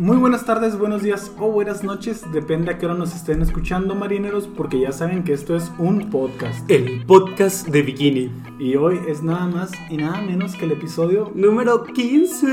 Muy buenas tardes, buenos días o buenas noches, depende a qué hora nos estén escuchando marineros, porque ya saben que esto es un podcast. El podcast de Bikini. Y hoy es nada más y nada menos que el episodio Número 15.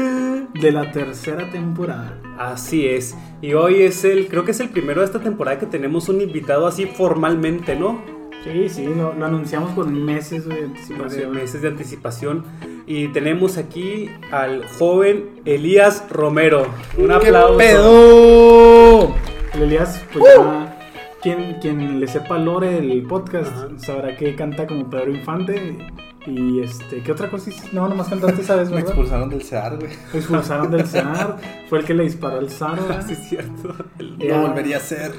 de la tercera temporada. Así es. Y hoy es el, creo que es el primero de esta temporada que tenemos un invitado así formalmente, ¿no? Sí, sí, lo, lo anunciamos con meses de anticipación. meses de anticipación. Y tenemos aquí al joven Elías Romero. Un aplauso. pedo? El Elías, pues ya, quien, quien le sepa lore del podcast Ajá. sabrá que canta como Pedro Infante. Y este, ¿qué otra cosa hiciste? No, nomás cantaste esa vez, Me expulsaron del CEAR, güey. Lo expulsaron del CENAR, fue el que le disparó al SAR. ¿verdad? Sí, es cierto. Lo volvería a hacer.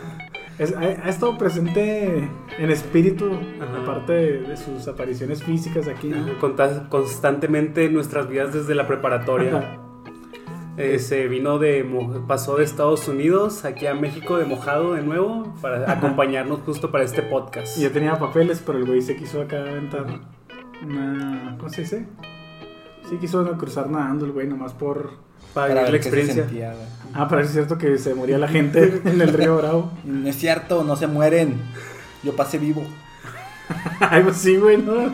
Es- ha, ha estado presente en espíritu, Ajá. aparte de, de sus apariciones físicas aquí. ¿no? Constantemente en nuestras vidas desde la preparatoria. Eh, se vino de, pasó de Estados Unidos aquí a México de mojado de nuevo para acompañarnos justo para este podcast. Y yo tenía papeles, pero el güey se quiso acá aventar una. ¿Cómo se dice? Sí, quiso cruzar nadando el güey, nomás por. Para vivir la se experiencia. sentía. Ah, pero es cierto que se moría la gente en el río Bravo. No es cierto, no se mueren. Yo pasé vivo. Ay, pues sí, güey, ¿no?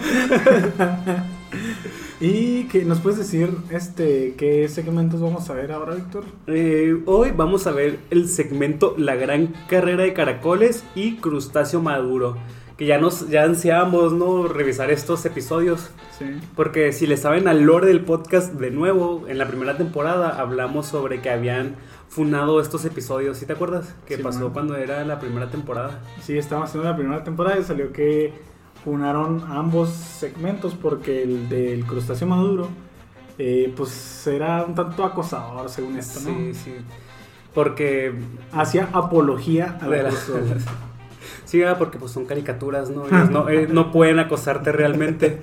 ¿Y qué nos puedes decir este qué segmentos vamos a ver ahora, Víctor? Eh, hoy vamos a ver el segmento La gran carrera de caracoles y crustáceo maduro. Que ya nos ya ansiábamos no revisar estos episodios. Sí. Porque si le saben al lore del podcast de nuevo, en la primera temporada hablamos sobre que habían funado estos episodios. ¿Sí te acuerdas? Que Sí, pasó man. cuando era la primera temporada. Sí, estábamos haciendo la primera temporada y salió que unaron ambos segmentos porque el del crustáceo maduro eh, pues era un tanto acosador según esto, ¿no? Sí, sí. Porque. Hacía apología a la la-. sí, ah, porque pues son caricaturas, ¿no? Ellos no, eh, no pueden acosarte realmente.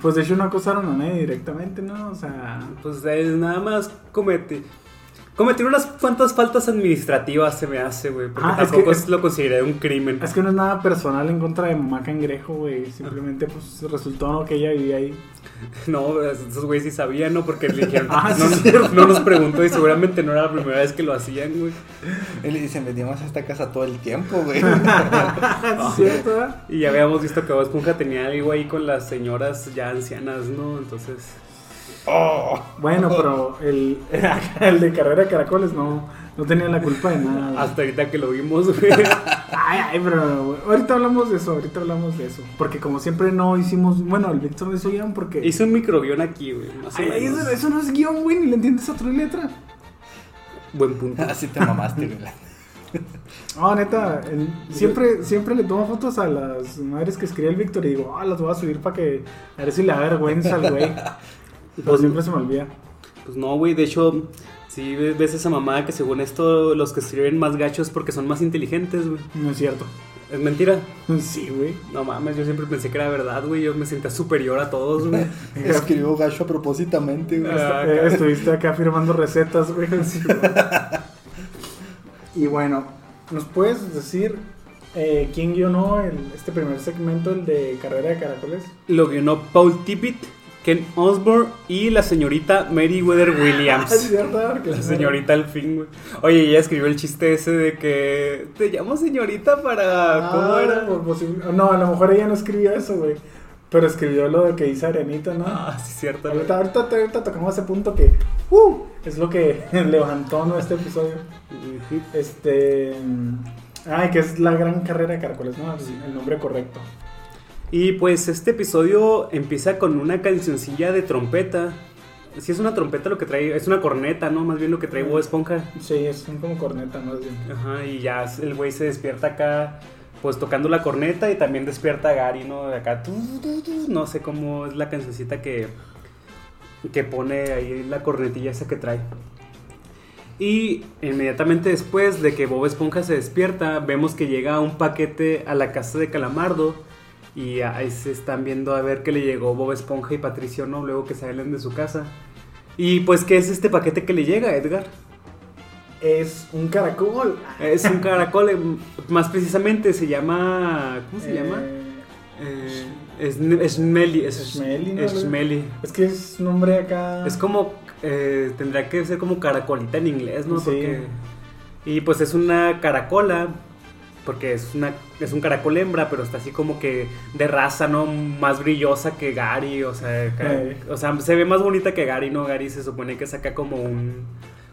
Pues de hecho no acosaron a nadie directamente, ¿no? O sea, Pues es nada más comete. Cometer unas cuantas faltas administrativas se me hace, güey. Porque Ah, es tampoco que- es- lo consideré un crimen. es que no es nada personal en contra de mamá cangrejo, güey. Simplemente pues resultó ¿no? que ella vivía ahí. No, esos güeyes sí sabían, ¿no? Porque le dijeron, Ah, sí, no, nos preguntó y seguramente no era la primera vez que lo hacían, güey. Él le dice, veníamos a esta casa todo el tiempo, güey. ¿Es cierto, verdad? Y ya habíamos visto que Bob Esponja tenía algo ahí con las señoras ya ancianas, ¿no? Entonces, Oh. Bueno, pero el, el de carrera de caracoles no, no tenía la culpa de nada. güey. hasta ahorita que lo vimos, güey. Ay, ay, pero ahorita hablamos de eso, ahorita hablamos de eso. Porque como siempre no hicimos, bueno, el Víctor no hizo guion porque... Hice un microguión aquí, güey. Ay, eso, eso no es guion, güey, ni le entiendes a otra letra. Buen punto. Así te mamaste, güey. No, neta, el- siempre, siempre le tomo fotos a las madres que escribe el Víctor y digo, ah, las voy a subir para que a ver si le da vergüenza al güey. Pero siempre se me olvida. Pues no, güey, de hecho, sí ves esa mamada que según esto los que escriben más gachos porque son más inteligentes, güey. No es cierto. Es mentira. Sí, güey. No mames, yo siempre pensé que era verdad, güey. Yo me sentía superior a todos, güey. Escribió gacho a propósitamente, güey. Ah, Eh, acá. Estuviste acá firmando recetas, güey. y bueno, ¿nos puedes decir eh, quién guionó el- este primer segmento, el de carrera de caracoles? Lo guionó Paul Tippett, Ken Osborne y la señorita Meriwether Ah, Williams. es verdad, que La señorita al fin, güey. Oye, ella escribió el chiste ese de que te llamo señorita para. ¿Cómo Ah, era? por posible- No, a lo mejor ella no escribió eso, güey. Pero escribió lo de que dice Arenita, ¿no? Ah, sí, cierto. ahorita, ahorita, ahorita tocamos ese punto que uh, es lo que levantó ¿no? este episodio. Este. Ay, que es la gran carrera de caracoles, ¿no? El nombre correcto. Y pues este episodio empieza con una cancioncilla de trompeta. Si es una trompeta lo que trae, es una corneta, ¿no? Más bien lo que trae Bob Esponja. Sí, es como corneta, más bien. Ajá, y ya el güey se despierta acá, pues tocando la corneta y también despierta a Gary, ¿no? De acá, tu, tu, tu, no sé cómo es la cancioncita que, que pone ahí la cornetilla esa que trae. Y inmediatamente después de que Bob Esponja se despierta, vemos que llega un paquete a la casa de Calamardo. Y ahí se están viendo a ver que le llegó Bob Esponja y Patricio, ¿no? Luego que salen de su casa. Y pues, ¿qué es este paquete que le llega, Edgar? Es un caracol. Es un caracol, em, más precisamente se llama. ¿Cómo se Eh, llama? Eh, es Smelly. Es Smelly, ¿no? Smelly. Es que es nombre acá. Es como eh, tendría que ser como caracolita en inglés, ¿no? Sí. Porque, y pues es una caracola, porque es, una, es un caracol hembra, pero está así como que de raza, ¿no? Más brillosa que Gary, o sea, o sea, se ve más bonita que Gary, ¿no? Gary se supone que saca como un,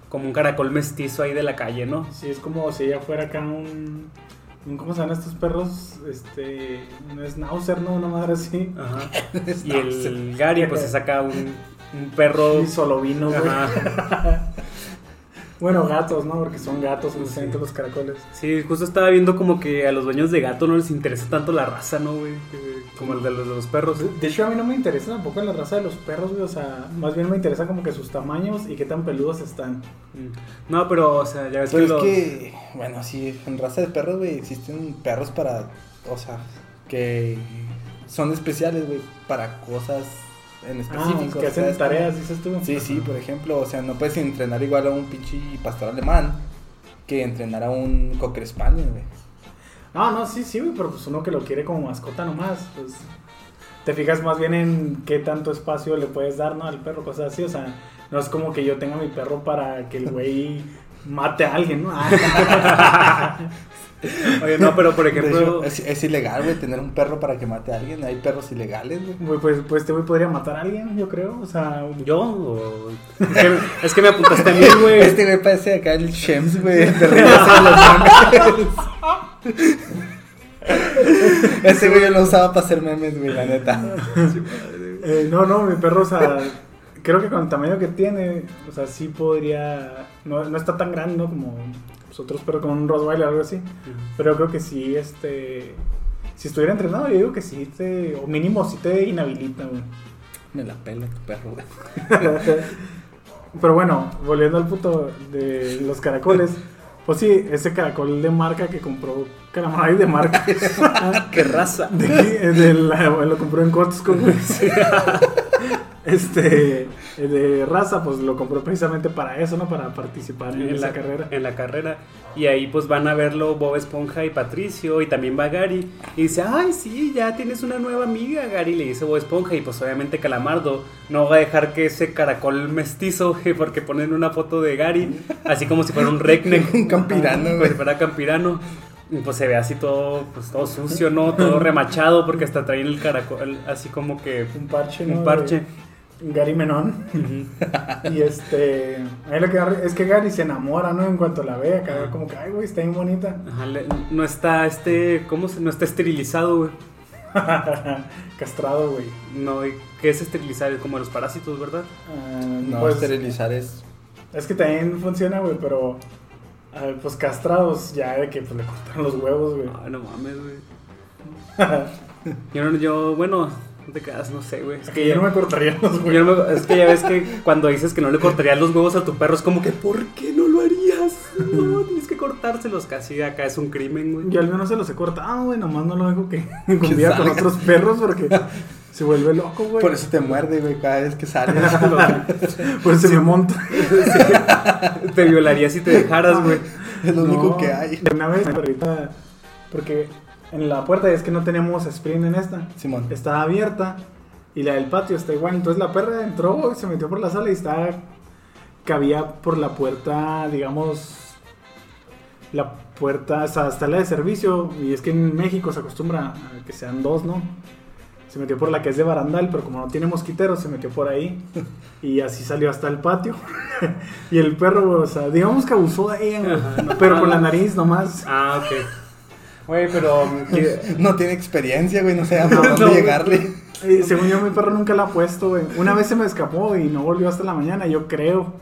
como un caracol mestizo ahí de la calle, ¿no? Sí, es como si ella fuera acá un. un- ¿Cómo se llaman estos perros? Este. Un schnauzer, ¿no? Una madre así. Ajá. Y el Gary pues se saca un, un perro... Y solo vino, güey. Bueno, gatos, ¿no? Porque son gatos, Sí. justamente los caracoles. Sí, justo estaba viendo como que a los dueños de gato no les interesa tanto la raza, ¿no, güey? Como el de los, de los perros. De, de hecho, a mí no me interesa tampoco la raza de los perros, güey. O sea, más bien me interesa como que sus tamaños y qué tan peludos están. Mm. No, pero, o sea, ya ves Pero que es los... que, bueno, sí, en raza de perros, güey, existen perros para, o sea, que son especiales, güey, para cosas en Ah, específico. que hacen tareas, dices tú. Sí, sí, por ejemplo, o sea, no puedes entrenar igual a un pinche pastor alemán que entrenar a un cocker spaniel, güey. No, no, sí, sí, güey, pero pues uno que lo quiere como mascota nomás, pues te fijas más bien en qué tanto espacio le puedes dar, ¿no? Al perro, cosas así, o sea, no es como que yo tenga mi perro para que el güey mate a alguien, ¿no? Ah, Oye, no, pero por ejemplo... hecho, es, es ilegal, güey, tener un perro para que mate a alguien. Hay perros ilegales, güey. pues, pues este güey podría matar a alguien, yo creo, o sea, ¿Yo? o- Es que, es que me apuntaste a mí, güey. Este güey parece acá el Shems, güey. Ese güey yo lo usaba para hacer memes, güey, la neta. eh, no, no, mi perro, o sea, creo que con el tamaño que tiene, o sea, sí podría, no, no está tan grande, ¿no? Como pues, otros perros, como un Rottweiler o algo así. Pero creo que sí, este. Si estuviera entrenado, yo digo que sí te. O mínimo sí te inhabilita, güey. Me la pela tu perro, güey. Pero bueno, volviendo al punto de los caracoles. Pues sí, ese caracol de marca que compró Calamari de marca. ¡Qué raza! De, eh, de la- lo compró en Costco, güey. Este, de raza, pues lo compró precisamente para eso, ¿no? Para participar en, la carrera. En la carrera. Y ahí pues van a verlo Bob Esponja y Patricio y también va Gary. Y dice, ay, sí, ya tienes una nueva amiga, Gary. Le dice Bob Esponja y pues obviamente Calamardo no va a dejar que ese caracol mestizo, porque ponen una foto de Gary, así como si fuera un redneck. Un campirano, Como si fuera campirano. Y pues se ve así todo, pues todo sucio, ¿no? Todo remachado porque hasta traen el caracol así como que Un parche, ¿no? un parche. Gary Menón. Y este. Ahí lo que es que Gary se enamora, ¿no? En cuanto la ve, acá como que, ay, güey, está bien bonita. Ajá, le- no está este, ¿cómo se? No está esterilizado, güey. Castrado, güey. No, ¿y ¿qué es esterilizar? Como los parásitos, ¿verdad? Ah, No, pues, esterilizar es. es que también funciona, güey, pero. ah, pues castrados, ya de que pues, le cortaron los huevos, güey. Ay, no mames, güey. Yo, bueno, no te quedas, no sé, güey. Es que que yo no me cortaría los yo huevos. no me- es que ya ves que cuando dices que no le cortarías los huevos a tu perro, es como que, ¿por qué no lo harías? No, tienes que cortárselos. Casi acá es un crimen, güey. Yo al menos se los he cortado, güey, nomás no lo dejo que conviva con otros perros porque se vuelve loco, güey. Por eso te muerde, güey, cada vez que sales. Por eso se me monta. Te violaría si te dejaras, güey. es lo único que hay. Una vez, perrita, porque en la puerta es que no teníamos sprint en esta. Simón. Estaba abierta y la del patio está igual. Entonces la perra entró y se metió por la sala y estaba. Cabía por la puerta, digamos. La puerta, o sea, hasta la de servicio. Y es que en México se acostumbra a que sean dos, ¿no? Se metió por la que es de barandal, pero como no tiene mosquiteros, se metió por ahí. Y así salió hasta el patio. y el perro, o sea, digamos que abusó de ella, güey, Ajá, no. pero con la nariz nomás. Ah, ok. Güey, pero... ¿qué- No tiene experiencia, güey, no sé a No, dónde llegarle. Eh, según yo, mi perro nunca la ha puesto, güey. Una vez se me escapó y no volvió hasta la mañana. Yo creo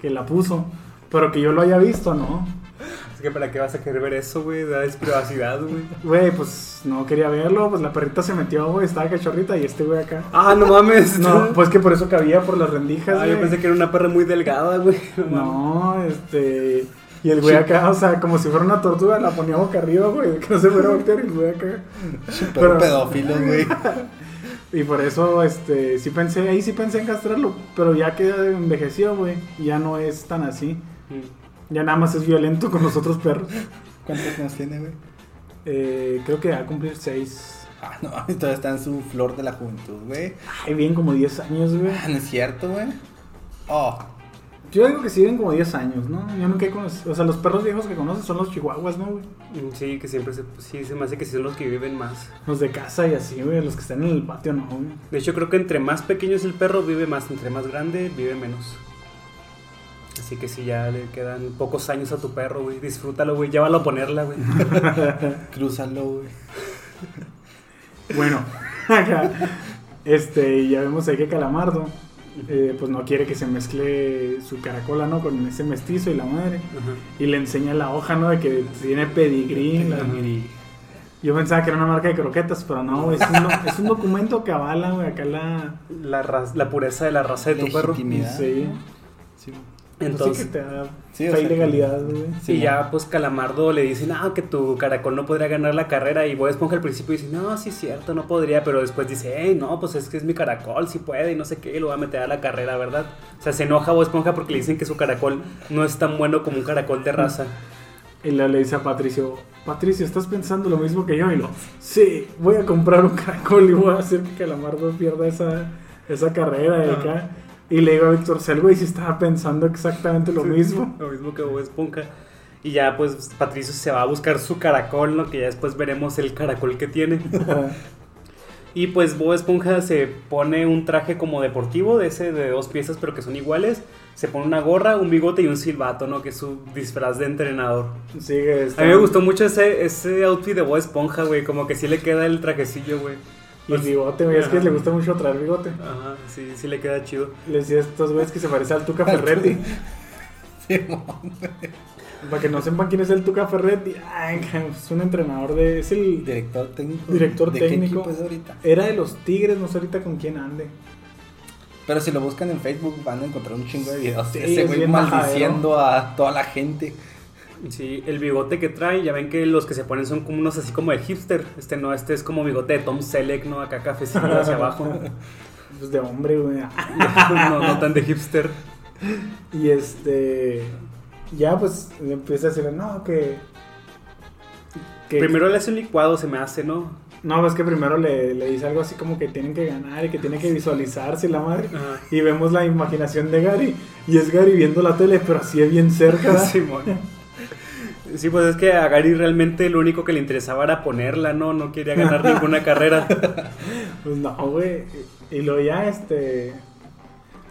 que la puso. Pero que yo lo haya visto, ¿no? Es que para qué vas a querer ver eso, güey. Da privacidad, güey. Güey, pues no quería verlo. Pues la perrita se metió, güey. Estaba cachorrita y este güey acá. Ah, no mames. No, pues que por eso cabía por las rendijas, Ah, yo pensé que era una perra muy delgada, güey. No, este. Y el güey acá, o sea, como si fuera una tortuga, la ponía boca arriba, güey. Que no se fuera a voltear y el güey acá. Pero Pero- pedófilos, güey. Y por eso, este, sí pensé, ahí sí pensé en castrarlo. Pero ya que envejeció, güey. Ya no es tan así. Mm. Ya nada más es violento con los otros perros. ¿Cuántos años tiene, güey? Eh, creo que va a cumplir 6. Ah, no, todavía está en su flor de la juventud, güey. Ay, bien, como 10 años, güey. Ah, no es cierto, güey. Oh, Yo digo que sí viven como 10 años, ¿no? Yo nunca he conocido. O sea, los perros viejos que conoces son los chihuahuas, ¿no, güey? Mm, Sí, que siempre se, sí, se me hace que sí son los que viven más. Los de casa y así, güey. Los que están en el patio, no, güey. De hecho, creo que entre más pequeño es el perro, vive más. Entre más grande, vive menos. Así que si ya le quedan pocos años a tu perro, güey. Disfrútalo, güey. Llévalo a ponerla, güey. Crúzalo, güey. Bueno, acá. Este, y ya vemos ahí que Calamardo. Eh, pues no quiere que se mezcle su caracola, ¿no? Con ese mestizo y la madre. Ajá. Y le enseña la hoja, ¿no? De que tiene pedigrí. la- Yo pensaba que era una marca de croquetas, pero no, es un, es un documento que avala, güey, acá la... La, la pureza de la raza de tu perro. Sí. Sí. Entonces, Entonces, que te da Sí, o fe y sea, que- legalidad, güey. Sí, y ya pues Calamardo le dice, no, que tu caracol no podría ganar la carrera. Y Bob Esponja al principio dice, no, sí es cierto, no podría. Pero después dice, hey, no, pues es que es mi caracol, sí puede y no sé qué, y lo va a meter a la carrera, ¿verdad? O sea, se enoja Bob Esponja porque le dicen que su caracol no es tan bueno como un caracol de raza. Y le dice a Patricio, Patricio, ¿estás pensando lo mismo que yo? Y lo, sí, voy a comprar un caracol y voy a hacer que Calamardo pierda esa, esa carrera de acá. Y le digo a Víctor Cel, güey, si estaba pensando exactamente lo mismo. Lo mismo que Bob Esponja. Y ya pues Patricio se va a buscar su caracol, ¿no? Que ya después veremos el caracol que tiene. Y pues Bob Esponja se pone un traje como deportivo, de ese de dos piezas, pero que son iguales. Se pone una gorra, un bigote y un silbato, ¿no? Que es su disfraz de entrenador. Sigue, A mí me gustó mucho ese, ese outfit de Bob Esponja, güey. Como que sí le queda el trajecillo, güey. Y bigote, güey, es que le gusta mucho traer bigote. Ajá, sí, sí le queda chido. Le decía a estos güeyes que se parece al Tuca Ferretti. Sí. Para que no sepan quién es el Tuca Ferretti. Ay, es un entrenador de... Es el... Director técnico. Director ¿De qué técnico. equipo es ahorita? Era de los Tigres, no sé ahorita con quién ande. Pero si lo buscan en Facebook van a encontrar un chingo de videos. Sí, Ese es güey maldiciendo a toda la gente. Sí, el bigote que trae, ya ven que los que se ponen son como unos así como de hipster. Este no, este es como bigote de Tom Selleck, ¿no? Acá cafecito hacia abajo. Pues de hombre, güey. No, no tan de hipster. Y este. Ya, pues empieza a decir, no, que. que- Primero le hace un licuado, se me hace, ¿no? No, pues que primero le, le dice algo así como que tienen que ganar y que tiene que visualizarse la madre. Ajá. Y vemos la imaginación de Gary. Y es Gary viendo la tele, pero así es bien cerca. Simón. Sí, pues es que a Gary realmente lo único que le interesaba era ponerla, ¿no? No quería ganar ninguna carrera. Pues no, güey. Y luego ya, este.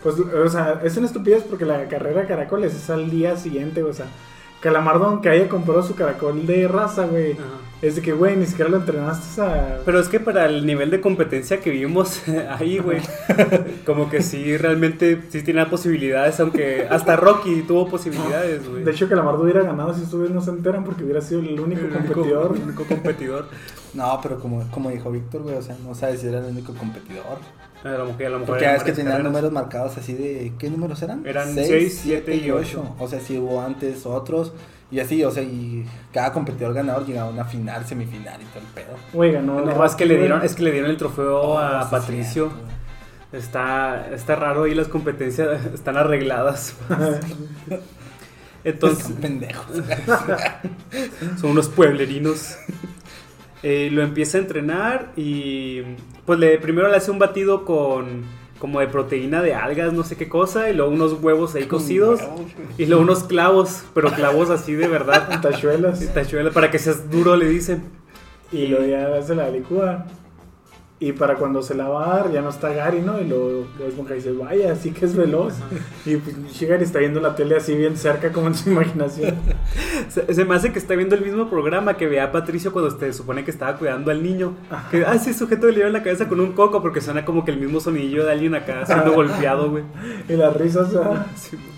Pues, o sea, es una estupidez porque la carrera de caracoles es al día siguiente, o sea. Calamardo, aunque haya comprado su caracol de raza, güey. Ajá. Es de que, güey, ni siquiera lo entrenaste a. Pero es que para el nivel de competencia que vimos ahí, güey, como que sí, realmente sí tenía posibilidades, aunque hasta Rocky tuvo posibilidades, güey. De hecho, Calamardo hubiera ganado si ustedes no se enteran porque hubiera sido el único El único- competidor. el único competidor. No, pero como, como dijo Víctor, güey, o sea, no sabes si era el único competidor. A lo mejor, a lo mejor Porque eran es que tenían carreras. números marcados así de. ¿Qué números eran? Eran Seis, seis, siete y ocho. O sea, si hubo antes otros. Y así, o sea, y cada competidor ganador llegaba a una final, semifinal y todo el pedo. Güey, ganó. No, es que le dieron, es que le dieron el trofeo Oh, a sí, Patricio. Está, está raro ahí las competencias están arregladas. Entonces, Son pendejos. son unos pueblerinos. Eh, lo empieza a entrenar y pues le, primero le hace un batido con como de proteína de algas, no sé qué cosa, y luego unos huevos ahí cocidos y luego unos clavos, pero clavos así de verdad. Tachuelas. Tachuela, para que seas duro, le dicen. Y luego ya se la licúa. Y para cuando se la va a dar, ya no está Gary, ¿no? Y luego luego Esponja dice, vaya, sí que es veloz. Y pues Gary está viendo la tele así bien cerca, como en su imaginación. Se, se me hace que está viendo el mismo programa que veía Patricio cuando se supone que estaba cuidando al niño. Que, ah, ese sujeto le en la cabeza con un coco porque suena como que el mismo sonidillo de alguien acá siendo golpeado, güey. Y las risas, ah, Sí, güey.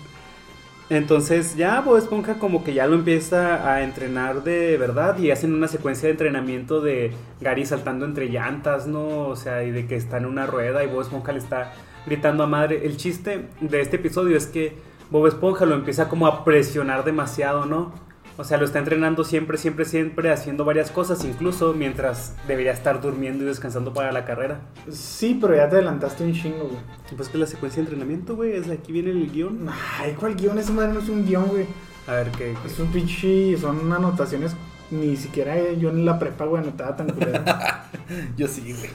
Entonces ya Bob Esponja como que ya lo empieza a entrenar de verdad y hacen una secuencia de entrenamiento de Gary saltando entre llantas, ¿no? O sea, y de que está en una rueda y Bob Esponja le está gritando a madre. El chiste de este episodio es que Bob Esponja lo empieza como a presionar demasiado, ¿no? O sea, lo está entrenando siempre, siempre, siempre, haciendo varias cosas, incluso mientras debería estar durmiendo y descansando para la carrera. Sí, pero ya te adelantaste un chingo, güey. Y Pues que la secuencia de entrenamiento, güey, es aquí viene el guion. Ay, ¿cuál guion? Esa madre no es un guion, güey. A ver qué. Es un pinche. Son anotaciones. Ni siquiera yo en la prepa, güey, anotaba tan culera. Yo sí, güey.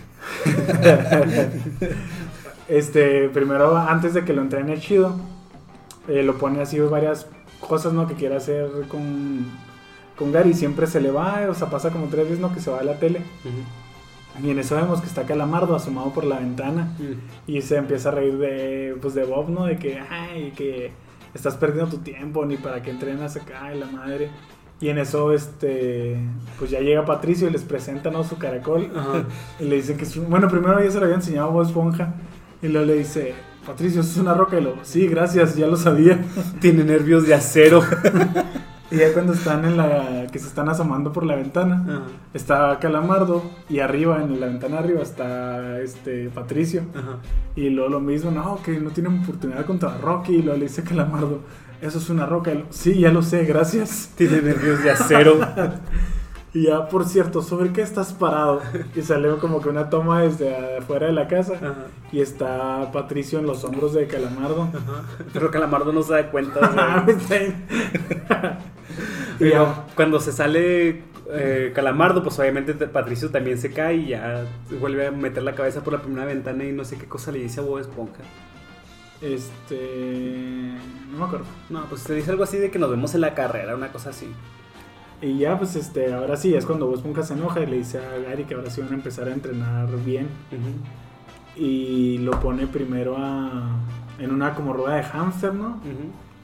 este, primero, antes de que lo entrene chido, eh, lo pone así varias cosas, ¿no? Que quiere hacer con, con Gary. Siempre se le va, o sea, pasa como tres veces, ¿no? Que se va a la tele. Ujú. Y en eso vemos que está Calamardo asomado por la ventana. Y se empieza a reír de, pues, de Bob, ¿no? De que, ay, que estás perdiendo tu tiempo, ni para que entrenas acá, y la madre. Y en eso, este, pues ya llega Patricio y les presenta, ¿no? Su caracol. Y le dicen que es Bueno, primero ya se lo había enseñado a Bob Esponja. Y luego le dice, Patricio, ¿eso es una roca? Y lo, sí, gracias, ya lo sabía. Tiene nervios de acero. Y ya cuando están en la... que se están asomando por la ventana, Ajá. está Calamardo. Y arriba, en la ventana arriba, está este Patricio. Ajá. Y luego lo mismo, no, que no tienen oportunidad contra Rocky. Y luego le dice Calamardo, eso es una roca. Y lo, sí, ya lo sé, gracias. Tiene nervios de acero. Y ya, por cierto, ¿sobre qué estás parado? Y sale como que una toma desde afuera de la casa. Ajá. Y está Patricio en los hombros de Calamardo. Ajá. Pero Calamardo no se da cuenta. Ah, y ya, cuando se sale eh, Calamardo, pues obviamente te- Patricio también se cae y ya vuelve a meter la cabeza por la primera ventana y no sé qué cosa le dice a Bob Esponja. este. No me acuerdo. No, pues se dice algo así de que nos vemos en la carrera, una cosa así. Y ya, pues este, ahora sí, es cuando Bob Esponja se enoja y le dice a Gary que ahora sí van a empezar a entrenar bien. Y lo pone primero a, en una como rueda de hámster, ¿no?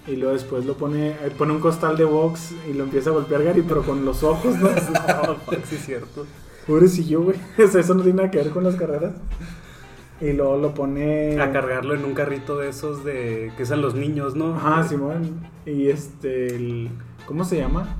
Y luego después lo pone, eh, pone un costal de box y lo empieza a golpear Gary, pero con los ojos, ¿no? No, sí es cierto. Pobrecillo, güey. Eso no tiene nada que ver con las carreras. Y luego lo pone... A cargarlo en un carrito de esos de que usan los niños, ¿no? Ajá, Simón. Y este, el- ¿cómo se llama?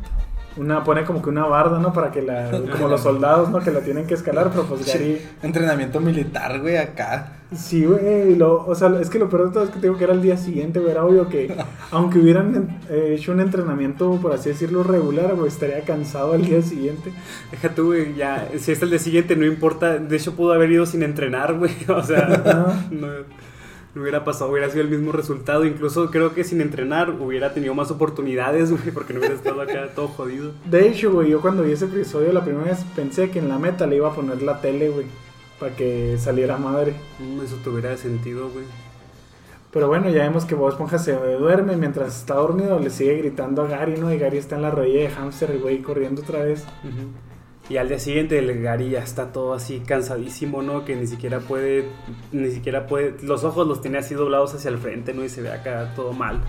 Una, pone como que una barda, ¿no? Para que la, como los soldados, ¿no? Que la tienen que escalar, pero pues Gary... Entrenamiento militar, güey, acá. Sí, güey, lo- o sea, es que lo peor de todo es que tengo que era el día siguiente, güey, era obvio que aunque hubieran eh, hecho un entrenamiento, por así decirlo, regular, güey, estaría cansado al día siguiente. Deja tú, güey, ya, si es el de siguiente, no importa. De hecho, pudo haber ido sin entrenar, güey. O sea, Ajá. no, no hubiera pasado, hubiera sido el mismo resultado. Incluso creo que sin entrenar hubiera tenido más oportunidades, güey, porque no hubiera estado acá todo jodido. De hecho, güey, yo cuando vi ese episodio la primera vez pensé que en la meta le iba a poner la tele, güey, para que saliera madre. Mm, Eso tuviera sentido, güey. Pero bueno, ya vemos que Bob Esponja se duerme mientras está dormido, le sigue gritando a Gary, ¿no? Y Gary está en la rodilla de hamster, güey, corriendo otra vez. Ujú. Y al día siguiente el Gary ya está todo así cansadísimo, ¿no? Que ni siquiera puede, ni siquiera puede, los ojos los tiene así doblados hacia el frente, ¿no? Y se ve acá todo mal.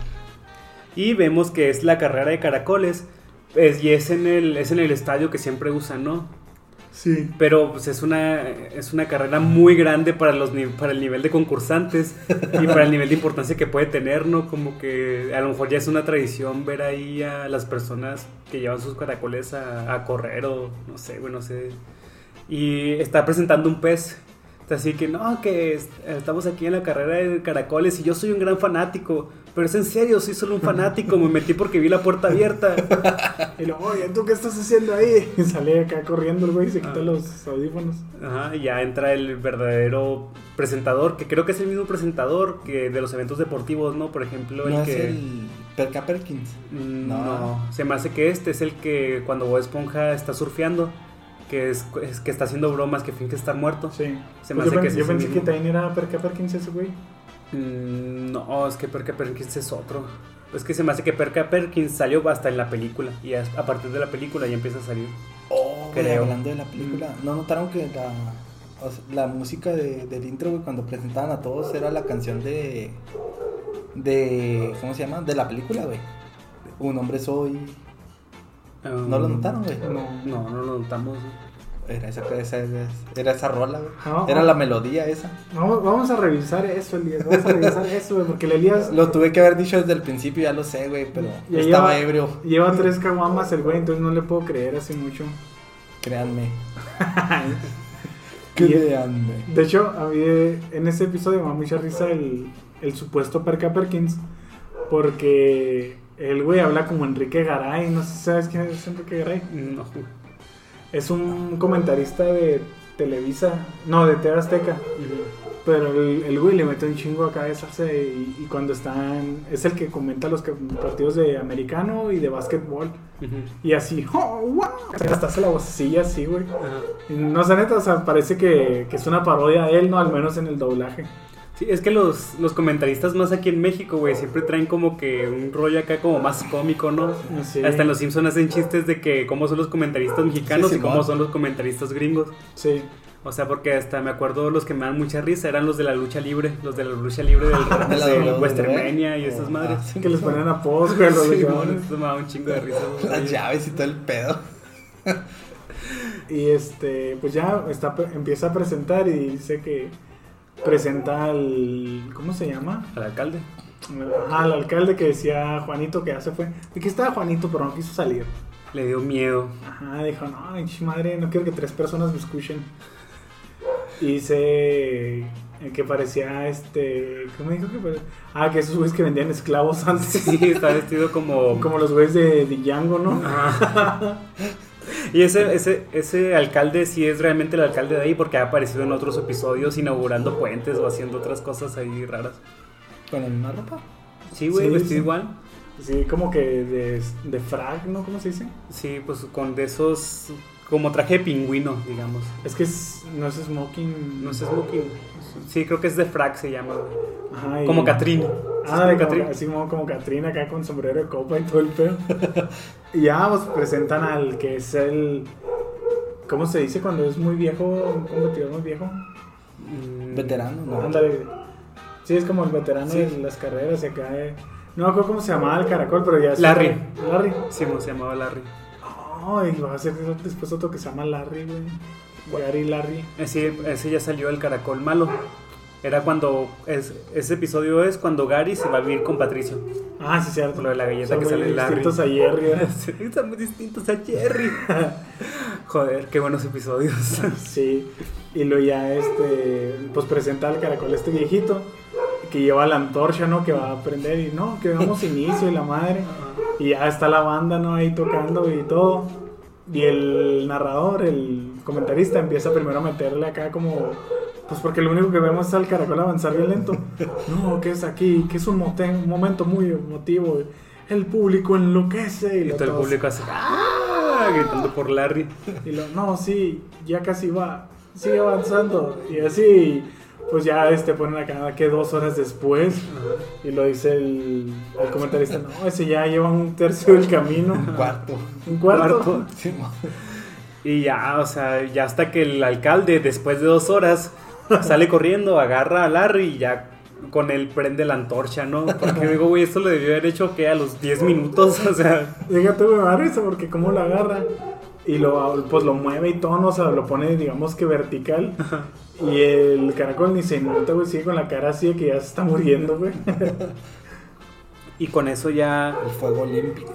Y vemos que es la carrera de caracoles, es, y es en, el, es en el estadio que siempre usan, ¿no? Sí. Pero pues es una, es una carrera muy grande para, los, para el nivel de concursantes y para el nivel de importancia que puede tener, ¿no? Como que a lo mejor ya es una tradición ver ahí a las personas que llevan sus caracoles a, a correr o no sé, güey, no sé. Y está presentando un pez. Así que no, que es- estamos aquí en la carrera de caracoles y yo soy un gran fanático. Pero es en serio, soy solo un fanático. Me metí porque vi la puerta abierta. Y luego, oye, ¿tú qué estás haciendo ahí? Y sale acá corriendo el güey y se quita Ah. los audífonos. Ajá, y ya entra el verdadero presentador, que creo que es el mismo presentador que de los eventos deportivos, ¿no? Por ejemplo, el No que... es el Perca Perkins. Mm, No. No. se me hace que este es el que cuando Bob Esponja está surfeando, que es, es que está haciendo bromas, que finge estar muerto. Sí. Se me Pues yo que pen- pensé que también era Perca Perkins ese güey. Mm, no, es que Perca Perkins es otro. Es que se me hace que Perca Perkins salió hasta en la película, y a a partir de la película ya empieza a salir. Oh, güey, Creo. hablando de la película, ¿no notaron que la, o sea, la música de- del intro, güey, cuando presentaban a todos era la canción de. de. ¿Cómo se llama? De la película, güey. Un hombre soy. ¿No lo notaron, güey? No. No, no lo notamos. Era esa, esa, era esa rola, güey. Ah, Era la melodía esa. Vamos, vamos a revisar eso, Elías. Vamos a revisar eso, güey. Porque el Elías Lo tuve que haber dicho desde el principio, ya lo sé, güey, pero Ya estaba lleva- ebrio, lleva tres caguamas el güey, entonces no le puedo creer así mucho. créanme. Y- Créanme. De hecho, a mí eh, en ese episodio me da mucha risa el, el supuesto Perca Perkins. Porque el güey habla como Enrique Garay. No sé si sabes quién es Enrique Garay. No. Es un comentarista de Televisa. No, de TV Azteca. Pero el, el güey le mete un chingo a cabeza. y, y cuando están. Es el que comenta los que- partidos de americano y de básquetbol. Y así, ¡oh, wow! Hasta hace la vocecilla así, güey. No sé, neta, o sea, parece que, que es una parodia de él, ¿no? Al menos en el doblaje. Sí, es que los, los comentaristas más aquí en México, güey, siempre traen como que un rollo acá como más cómico, ¿no? Sí. Hasta en los Simpsons hacen chistes de que cómo son los comentaristas mexicanos Sí, y cómo son los comentaristas gringos. Sí. O sea, porque hasta me acuerdo los que me dan mucha risa eran los de la lucha libre, los de la lucha libre del, De la del WWE. Westermania y esas madres. ah, sí, Que les ponían apodos, güey, a los Sí, bueno, esto me da un chingo de risa. güey. Las llaves y todo el pedo. Y este, pues ya está, empieza a presentar y dice que presenta al. ¿Cómo se llama? Al alcalde. Ajá, al alcalde que decía Juanito que ya se fue. Aquí estaba Juanito, pero no quiso salir. Le dio miedo. Ajá, dijo, no, ay, madre, no quiero que tres personas me escuchen. Y dice eh, que parecía este. ¿Cómo dijo que parecía? Ah, que esos güeyes que vendían esclavos antes. Sí, está vestido como... Como los güeyes de Django, ¿no? Ajá. Y ese, ese, ese alcalde sí es realmente el alcalde de ahí porque ha aparecido en otros episodios inaugurando puentes o haciendo otras cosas ahí raras. Con la misma ropa. Sí, güey, Sí, vestido sí. igual. Sí, como que de, de frag, ¿no? ¿Cómo se dice? Sí, pues con de esos... Como traje de pingüino, digamos. Es que es- no es smoking. No sé, smoking. Sí, creo que es de frac se llama. Ajá, Como Catrín. Ah, de como, Catrín. así como, como Catrina acá con sombrero de copa y todo el pedo. y ya pues presentan al que es el. ¿Cómo se dice cuando es muy viejo? Un competidor muy viejo. Mm, Veterano, no. Ándale. Sí, es como el veterano Sí. de las carreras y acá. eh. No me acuerdo cómo se llamaba el caracol, pero ya es. Larry. Larry. Sí, se llamaba Larry. Ay, va a ser después otro que se llama Larry, güey. Gary Larry. Ese, ese ya salió el caracol malo. Era cuando. Es, ese episodio es cuando Gary se va a vivir con Patricio. Ah, sí, cierto. Lo de la galleta Son que muy sale en Larry. distintos a Jerry, ¿verdad? Sí, Están muy distintos a Jerry. Joder, qué buenos episodios. Sí, y luego ya este, pues presenta al caracol este viejito que lleva la antorcha, ¿no? Que va a prender y no, que damos inicio y la madre. Y ya está la banda, ¿no? Ahí tocando y todo. Y el narrador, el comentarista, empieza primero a meterle acá como... Pues porque lo único que vemos es al caracol avanzar bien lento. No, que es aquí, que es un, un momento muy emotivo. El público enloquece y, todo el público así. ¡Ah! Gritando por Larry. y lo, no, sí, ya casi va, sigue avanzando. Y así, pues ya este ponen acá que dos horas después. Y lo dice el, el comentarista, no, ese ya lleva un tercio del camino. Un cuarto. Un cuarto. Cuarto. Sí, mo- Y ya, o sea, ya hasta que el alcalde, después de dos horas, sale corriendo, agarra a Larry y ya con él prende la antorcha, ¿no? Porque digo, güey, esto lo debió haber hecho que a los 10 minutos, o sea. Déjate, me da risa porque cómo lo agarra. Y lo, pues lo mueve y todo, ¿no? o sea, lo pone, digamos que vertical. Y el caracol ni se nota, güey, sigue con la cara así de que ya se está muriendo, güey. Y con eso ya, El fuego olímpico.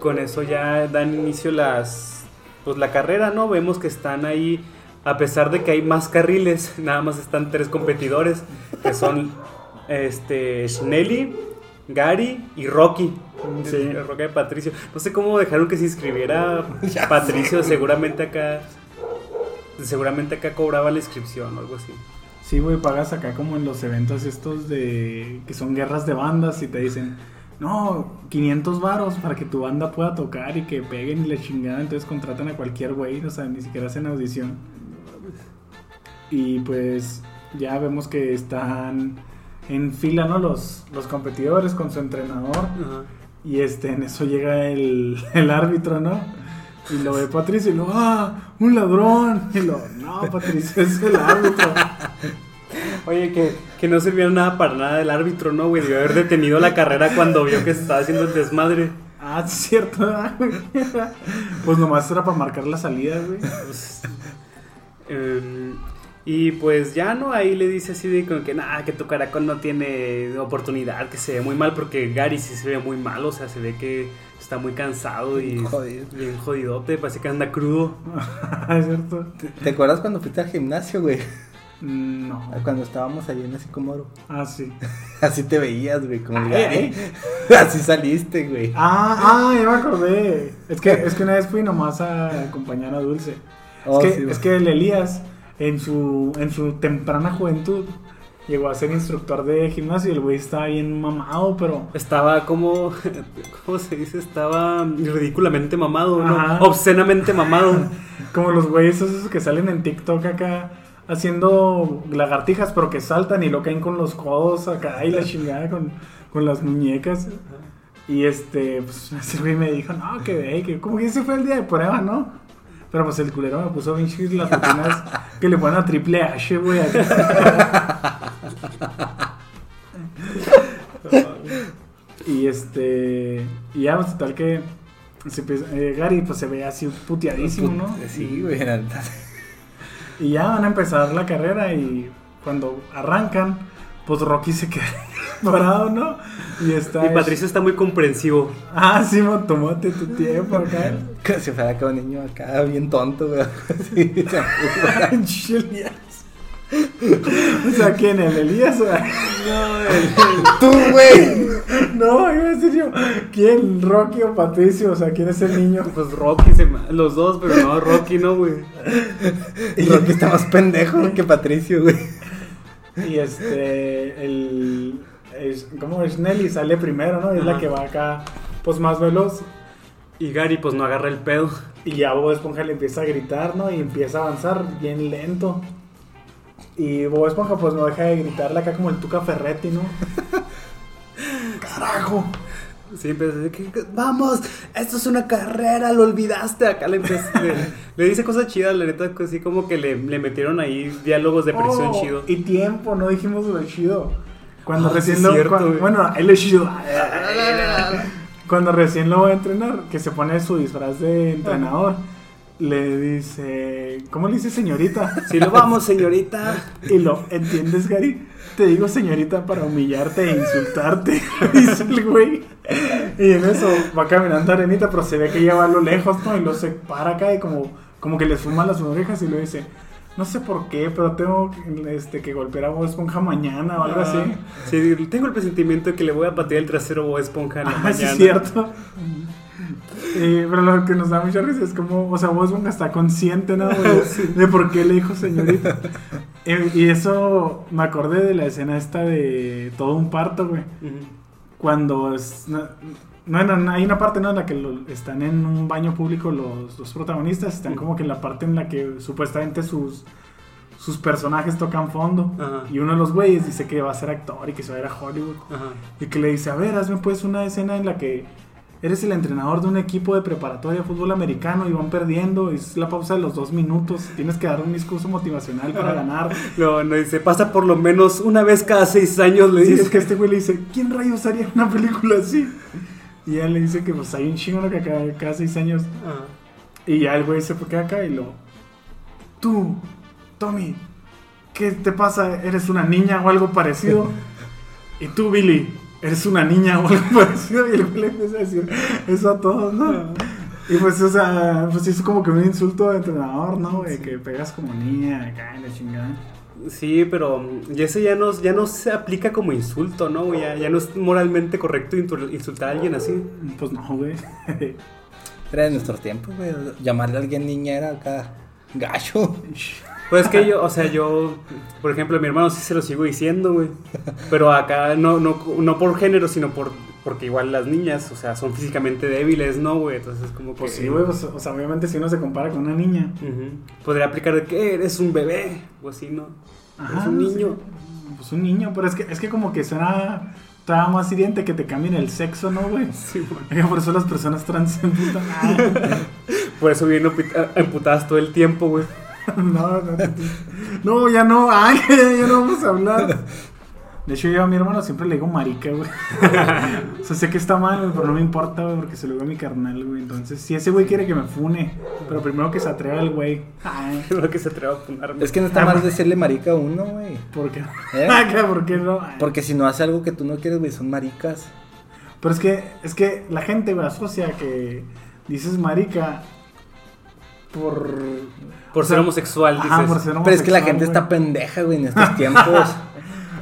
con eso ya dan inicio las, pues la carrera, ¿no? Vemos que están ahí, a pesar de que hay más carriles, nada más están tres competidores, que son, este, Schnelly, Gary y Rocky. Sí. Rocky de Patricio. No sé cómo dejaron que se inscribiera Patricio, seguramente acá, seguramente acá cobraba la inscripción o algo así. Sí, güey, pagas acá como en los eventos estos de que son guerras de bandas y te dicen, no, 500 varos para que tu banda pueda tocar y que peguen y la chingada, entonces contratan a cualquier güey, o sea, ni siquiera hacen audición. Y pues ya vemos que están en fila, ¿no? Los, los competidores con su entrenador y este, en eso llega el, el árbitro, ¿no? Y lo ve Patricio y lo, ah, un ladrón. Y lo, no, Patricio es el árbitro. Oye, que, que no sirvió nada para nada el árbitro, ¿no, güey? Debió haber detenido la carrera cuando vio que se estaba haciendo el desmadre. Ah, es cierto. ¿verdad, güey? Pues nomás era para marcar la salida, güey. Pues, em, y pues ya no, ahí le dice así de como que nada, que tu caracol no tiene oportunidad, que se ve muy mal, porque Gary sí se ve muy mal, o sea, se ve que está muy cansado y Jodido. bien jodidote, parece que anda crudo. es cierto. ¿Te, te acuerdas cuando fuiste al gimnasio, güey? No. Cuando estábamos ahí en ese comoro. Ah, sí. Así te veías, güey, como Ay. Así saliste, güey. Ah, ah, ya me acordé. Es que, es que una vez fui nomás a acompañar a Dulce. Oh, es, que, sí, güey. es que el Elías, en su, en su temprana juventud, llegó a ser instructor de gimnasio y el güey estaba bien mamado, pero... Estaba como, ¿cómo se dice? Estaba ridículamente mamado, ¿no? Ajá. Obscenamente mamado. Como los güeyes esos que salen en TikTok acá haciendo lagartijas, pero que saltan y lo caen con los codos acá y la chingada con, con las muñecas. Y este, pues ese güey me dijo, no, que ve, que como que ese fue el día de prueba, ¿no? Pero pues el culero me puso bien chidas las rutinas que le ponen a Triple H, güey. y este, y ya, pues tal que se empieza- eh, Gary pues se ve así puteadísimo, ¿no? Sí, güey, neta. Y ya van a empezar la carrera y cuando arrancan, pues Rocky se queda parado, ¿no? Y está... Y Patricio está muy comprensivo. Ah, sí, mo, tómate tu tiempo acá. Que si fuera acá un niño acá bien tonto, güey. Sí, O sea, ¿quién? ¿El Elías? No, el, Tú, güey. No, iba a decir yo. ¿Quién? ¿Rocky o Patricio? O sea, ¿quién es el niño? pues Rocky, se los dos, pero no, Rocky no, güey. Y Rocky está más pendejo que Patricio, güey. Y este, el, es, ¿cómo es? Nelly sale primero, ¿no? Es la que va acá, pues más veloz. Y Gary, pues no agarra el pedo. Y ya Bob Esponja le empieza a gritar, ¿no? Y empieza a avanzar bien lento. Y Bob Esponja pues no deja de gritarle acá como el Tuca Ferretti, ¿no? ¡Carajo! Que, que- vamos, esto es una carrera, lo olvidaste. Acá le, le, le dice cosas chidas, la neta, así como que le, le metieron ahí diálogos de presión Oh, chido. Y tiempo, no dijimos lo chido. Cuando Ah, recién sí, lo. cierto, cuando- güey. bueno, él es chido. Cuando recién lo va a entrenar, que se pone su disfraz de entrenador, le dice. ¿Cómo le dice señorita? Si lo vamos, señorita. Y lo, ¿entiendes, Gary? Te digo señorita para humillarte e insultarte, dice el güey. Y en eso va caminando Arenita, pero se ve que ya va a lo lejos, ¿no? Y lo se para acá y como, como que le suma las orejas y lo dice, no sé por qué, pero tengo este, que golpear a Bob Esponja mañana o algo así. Sí, tengo el presentimiento de que le voy a patear el trasero a Bob Esponja Ah, sí, mañana. es cierto. Eh, pero lo que nos da mucha risa es como, o sea, Esponja está consciente, ¿no? De, de por qué le dijo señorita. Eh, y eso me acordé de la escena esta de todo un parto, güey. Cuando es, no, hay una parte ¿no? en la que lo- están en un baño público los, los protagonistas, están como que en la parte en la que supuestamente sus, sus personajes tocan fondo. Ajá. Y uno de los güeyes dice que va a ser actor y que se va a ir a Hollywood. Ajá. Y que le dice, a ver, hazme pues una escena en la que eres el entrenador de un equipo de preparatoria de fútbol americano y van perdiendo, es la pausa de los dos minutos, tienes que dar un discurso motivacional para ganar. No, no dice, pasa por lo menos una vez cada seis años, le Sí, dice. es que este güey le dice, ¿quién rayos haría una película así? Y ya le dice que pues hay un chingo que cada, cada seis años. Ajá. Y ya el güey se queda acá y lo... Tú, Tommy, ¿qué te pasa? ¿Eres una niña o algo parecido? Y tú, Billy, ¿eres una niña o algo parecido? Y el güey le empieza a decir eso a todos, ¿no? Y pues, o sea, pues es como que un insulto de entrenador, ¿no? Güey, que pegas como niña, acá en la chingada. Sí, pero mm, y eso ya no, ya no se aplica como insulto, ¿no? güey? Ya, ya no es moralmente correcto insultar a alguien así. Pues no, güey. Era de nuestros tiempos, güey. Llamarle a alguien niña era acá gacho. Pues es que yo, o sea, yo, por ejemplo, a mi hermano sí se lo sigo diciendo, güey. Pero acá no, no, no por género, sino por porque igual las niñas, o sea, son físicamente débiles, ¿no, güey? Entonces como que... Pues sí, güey, pues, o sea, obviamente si uno se compara con una niña. Podría aplicar de que eres un bebé, o así, ¿no? Ajá, eres un niño. sí. Pues un niño, pero es que, es que como que suena todavía más hiriente que te cambien el sexo, ¿no, güey? Sí, güey. Por eso las personas trans se emputan. Por eso vienen emputa- emputadas todo el tiempo, güey. no, no, no, ya no, ay, ya no vamos a hablar. De hecho, yo a mi hermano siempre le digo marica, güey. o sea, sé que está mal, güey, pero no me importa, güey, porque se lo digo a mi carnal, güey. Entonces, si ese güey quiere que me fune, pero primero que se atreva el güey. Ay, Creo que se atreva a punarme. Es que no está mal decirle marica a uno, güey. ¿por qué? ¿Eh? Acá, ¿Por qué no? Ay. Porque si no hace algo que tú no quieres, güey, son maricas. Pero es que, es que la gente, güey, asocia que dices marica por... Por o ser sea, homosexual, Ajá, dices. por ser Pero es que la homosexual, gente güey. está pendeja, güey, en estos tiempos.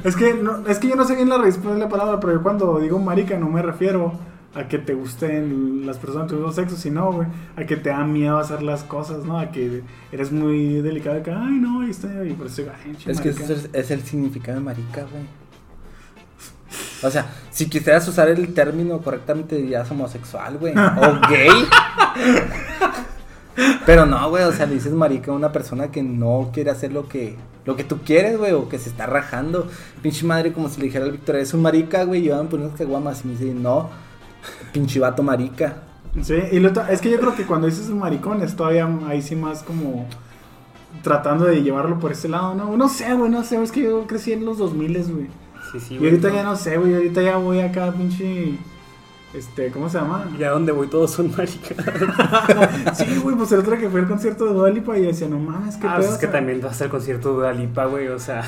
Es que, no, es que yo no sé bien la respuesta de la palabra, pero yo cuando digo marica no me refiero a que te gusten las personas de tu mismo sexo, sino, güey, a que te da miedo hacer las cosas, ¿no? A que eres muy delicado de que, ay, no, y, está, y por eso, ay, che, es que marica". eso es, es el significado de marica, güey. O sea, si quisieras usar el término correctamente dirías homosexual, güey. O gay. Pero no, güey, o sea, le dices marica a una persona que no quiere hacer lo que, lo que tú quieres, güey, o que se está rajando. Pinche madre, como si le dijera al Víctor, es un marica, güey, y van a poner caguamas. Y me dice, no, pinche vato marica. Sí, y lo es que yo creo que cuando dices maricón es todavía ahí sí más como tratando de llevarlo por ese lado, ¿no? No sé, güey, no sé, es que yo crecí en los 2000, güey. Sí, sí, y güey. ahorita ya no sé, güey, ahorita ya voy acá, pinche, este, ¿cómo se llama? Ya donde voy todos son maricas. sí, güey, pues el otro que fue al concierto de Dua Lipa y decía, no mames, qué Ah, pedo. pues es que o sea, también vas al concierto de Alipa, güey, o sea.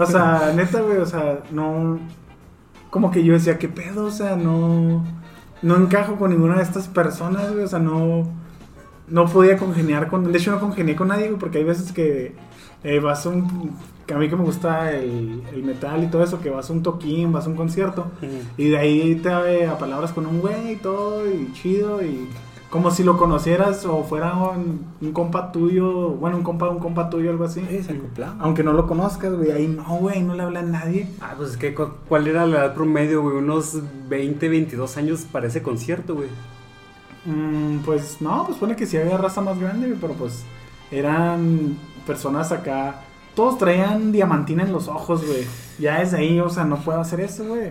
O sea, neta, güey, o sea, no. Como que yo decía, ¿qué pedo? O sea, no. No encajo con ninguna de estas personas, güey. O sea, no. No podía congeniar con. De hecho, no congenié con nadie, güey, porque hay veces que eh, vas a un. Que a mí que me gusta el, el metal y todo eso, que vas a un toquín, vas a un concierto. Y de ahí te eh, a palabras con un güey y todo, y chido, y como si lo conocieras o fuera un, un compa tuyo, bueno, un compa, un compa tuyo, algo así. Acoplaba. Aunque no lo conozcas, güey, ahí no, güey, no le habla a nadie. Ah, pues es que, cu- ¿cuál era la edad promedio, güey? Unos 20, 22 años para ese concierto, güey. Mm, pues no, pues pone que sí había raza más grande, güey, pero pues eran personas acá. Todos traían diamantina en los ojos, güey. Ya desde ahí, o sea, no puedo hacer eso, güey.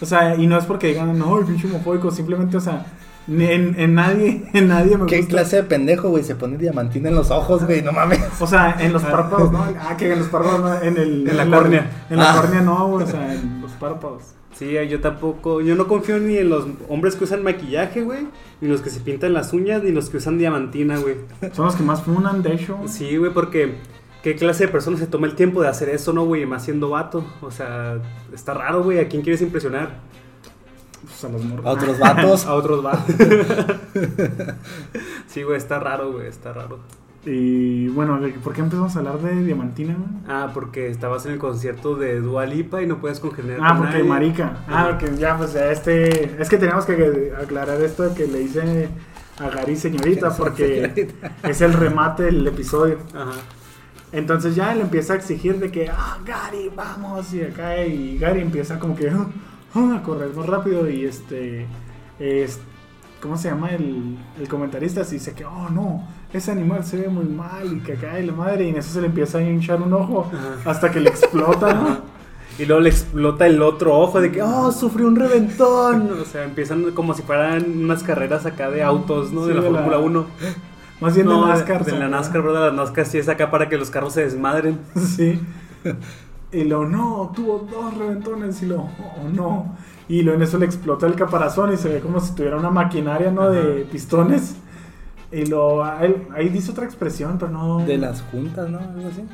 O sea, y no es porque digan, no, el pinche homofóbico, simplemente, o sea, en, en nadie, en nadie me ¿Qué gusta. clase de pendejo, güey? Se pone diamantina en los ojos, güey, no mames. O sea, en los párpados, ¿no? Ah, que en los párpados, no, en el... En la córnea. En la Ah. córnea no, güey, o sea, en los párpados. Sí, yo tampoco, yo no confío ni en los hombres que usan maquillaje, güey, ni los que se pintan las uñas, ni los que usan diamantina, güey. Son los que más funan, de hecho. Sí, güey, porque ¿qué clase de persona se toma el tiempo de hacer eso, no, güey? Más siendo vato. O sea, está raro, güey. ¿A quién quieres impresionar? Pues a los morros. A otros vatos. A otros vatos. sí, güey, está raro, güey, está raro. Y bueno, ¿de- ¿por qué empezamos a hablar de diamantina, güey? Ah, porque estabas en el concierto de Dua Lipa y no puedes congeniar Ah, con porque nadie. marica. Ah, porque ya, pues ya este. Es que teníamos que aclarar esto de que le hice a Gary señorita, porque es el remate del episodio. Ajá. Entonces ya él empieza a exigir de que, ah, Gary, vamos, y acá, y Gary empieza como que ah, a correr más rápido, y este. es- ¿Cómo se llama el, el comentarista? Así dice que, oh no, ese animal se ve muy mal, y que acá, y la madre, y en eso se le empieza a hinchar un ojo Ajá. hasta que le explota, ¿no? Y luego le explota el otro ojo de que, oh, sufrió un reventón. O sea, empiezan como si fueran unas carreras acá de autos, ¿no? Sí, de la de la- Fórmula 1. Más bien No, de NASCAR. De la ¿sabes? NASCAR, ¿verdad? La NASCAR sí es acá para que los carros se desmadren. Sí. Y lo no, tuvo dos reventones y lo oh, no. Y lo en eso le explota el caparazón y se ve como si tuviera una maquinaria, ¿no? De Ajá. pistones. Y lo ahí, ahí dice otra expresión, pero no. De las juntas, ¿no? Algo así.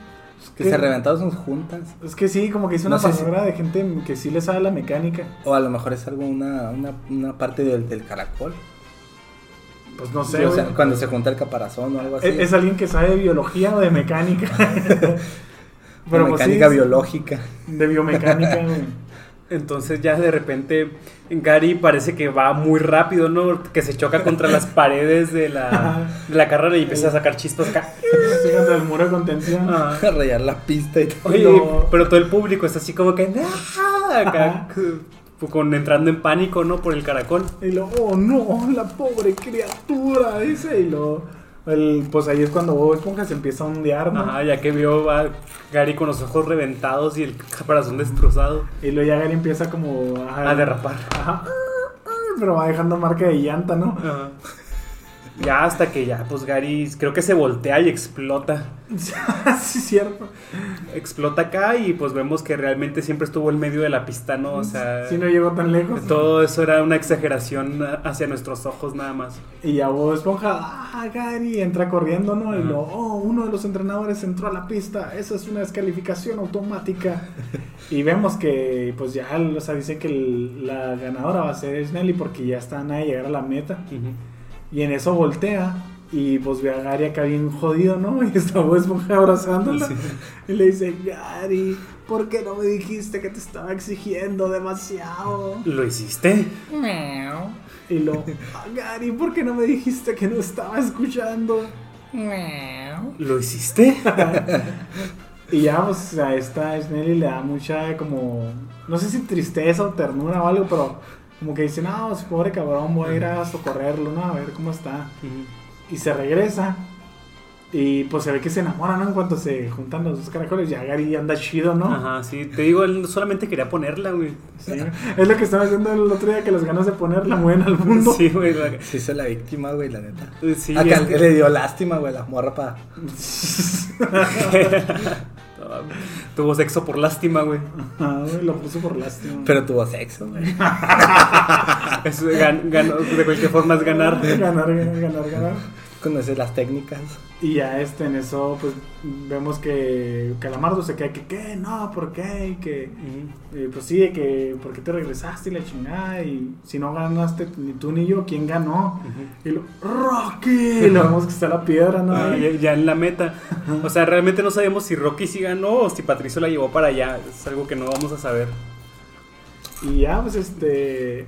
Que ¿Qué? se reventaron sus juntas. Es que sí, como que hizo No una sé si- palabra de gente que sí le sabe la mecánica. O a lo mejor es algo, una, una, una parte del, del caracol. Pues no sé. Sí, o sea, cuando se junta el caparazón o algo así. es, es alguien que sabe de biología o de mecánica. De pues, mecánica sí, biológica. De biomecánica, güey. Entonces ya de repente Gary parece que va muy rápido, ¿no? Que se choca contra las paredes de la, de la carrera y empieza a sacar chispas acá. Sí, contra el muro de contención. Ah. A rayar la pista y todo. Oye, No. pero todo el público está así como que... "Ah", Acá, con, entrando en pánico, ¿no? Por el caracol. Y lo, oh no, la pobre criatura, dice. Y lo, el, pues ahí es cuando Bob Esponja se empieza a ondear, ¿no? Ajá, ya que vio a Gary con los ojos reventados y el caparazón destrozado. Y luego ya Gary empieza como A derrapar. Ajá. Pero va dejando marca de llanta, ¿no? Ajá. Ya hasta que ya, pues Gary creo que se voltea y explota. sí, cierto. Explota acá y pues vemos que realmente siempre estuvo en medio de la pista, ¿no? O sea, Sí, no llegó tan lejos. todo eso era una exageración hacia nuestros ojos nada más. Y ya Bob Esponja, ah, Gary, entra corriendo, ¿no? Y lo, oh, uno de los entrenadores entró a la pista, esa es una descalificación automática. y vemos que, pues ya, o sea, dice que el- la ganadora va a ser Snelly porque ya están a llegar a la meta. Ujú. Y en eso voltea y pues ve a Gary acá bien jodido, ¿no? Y está Bob Esponja abrazándolo. Sí. Y le dice, Gary, ¿por qué no me dijiste que te estaba exigiendo demasiado? ¿Lo hiciste? Y lo, "Ah, Gary, ¿por qué no me dijiste que no estaba escuchando? ¿Lo hiciste? Y ya, pues a esta Snelly le da mucha como, no sé si tristeza o ternura o algo, pero como que dice, no, pues, pobre cabrón, voy a ir a socorrerlo, ¿no? A ver cómo está. Y se regresa. Y pues se ve que se enamoran ¿no? en cuanto se juntan los dos caracoles. Ya Gary anda chido, ¿no? Ajá, sí. Te digo, él solamente quería ponerla, güey. Sí. Es lo que estaba haciendo el otro día que las ganas de ponerla mueven al mundo. Sí, güey. la- Sí, es la víctima, güey, la neta. Sí, Acá es que- le dio lástima, güey, la morra pa. Tuvo sexo por lástima, güey. Ah, güey, lo puso por lástima. Pero tuvo sexo, güey. Es gan- ganó- de cualquier forma es ganar. ganar, ganar, ganar, ganar. Conoce las técnicas. Y ya este, en eso, pues vemos que Calamardo se queda que, ¿qué? No, ¿por qué? Y que, eh, pues sí, de que, ¿por qué te regresaste y la chingada? Y si no ganaste ni tú ni yo, ¿quién ganó? Y lo, Rocky. Y lo vemos que está la piedra, ¿no? Ah, ya, ya en la meta. O sea, realmente no sabemos si Rocky sí ganó o si Patricio la llevó para allá. Es algo que no vamos a saber. Y ya, pues este.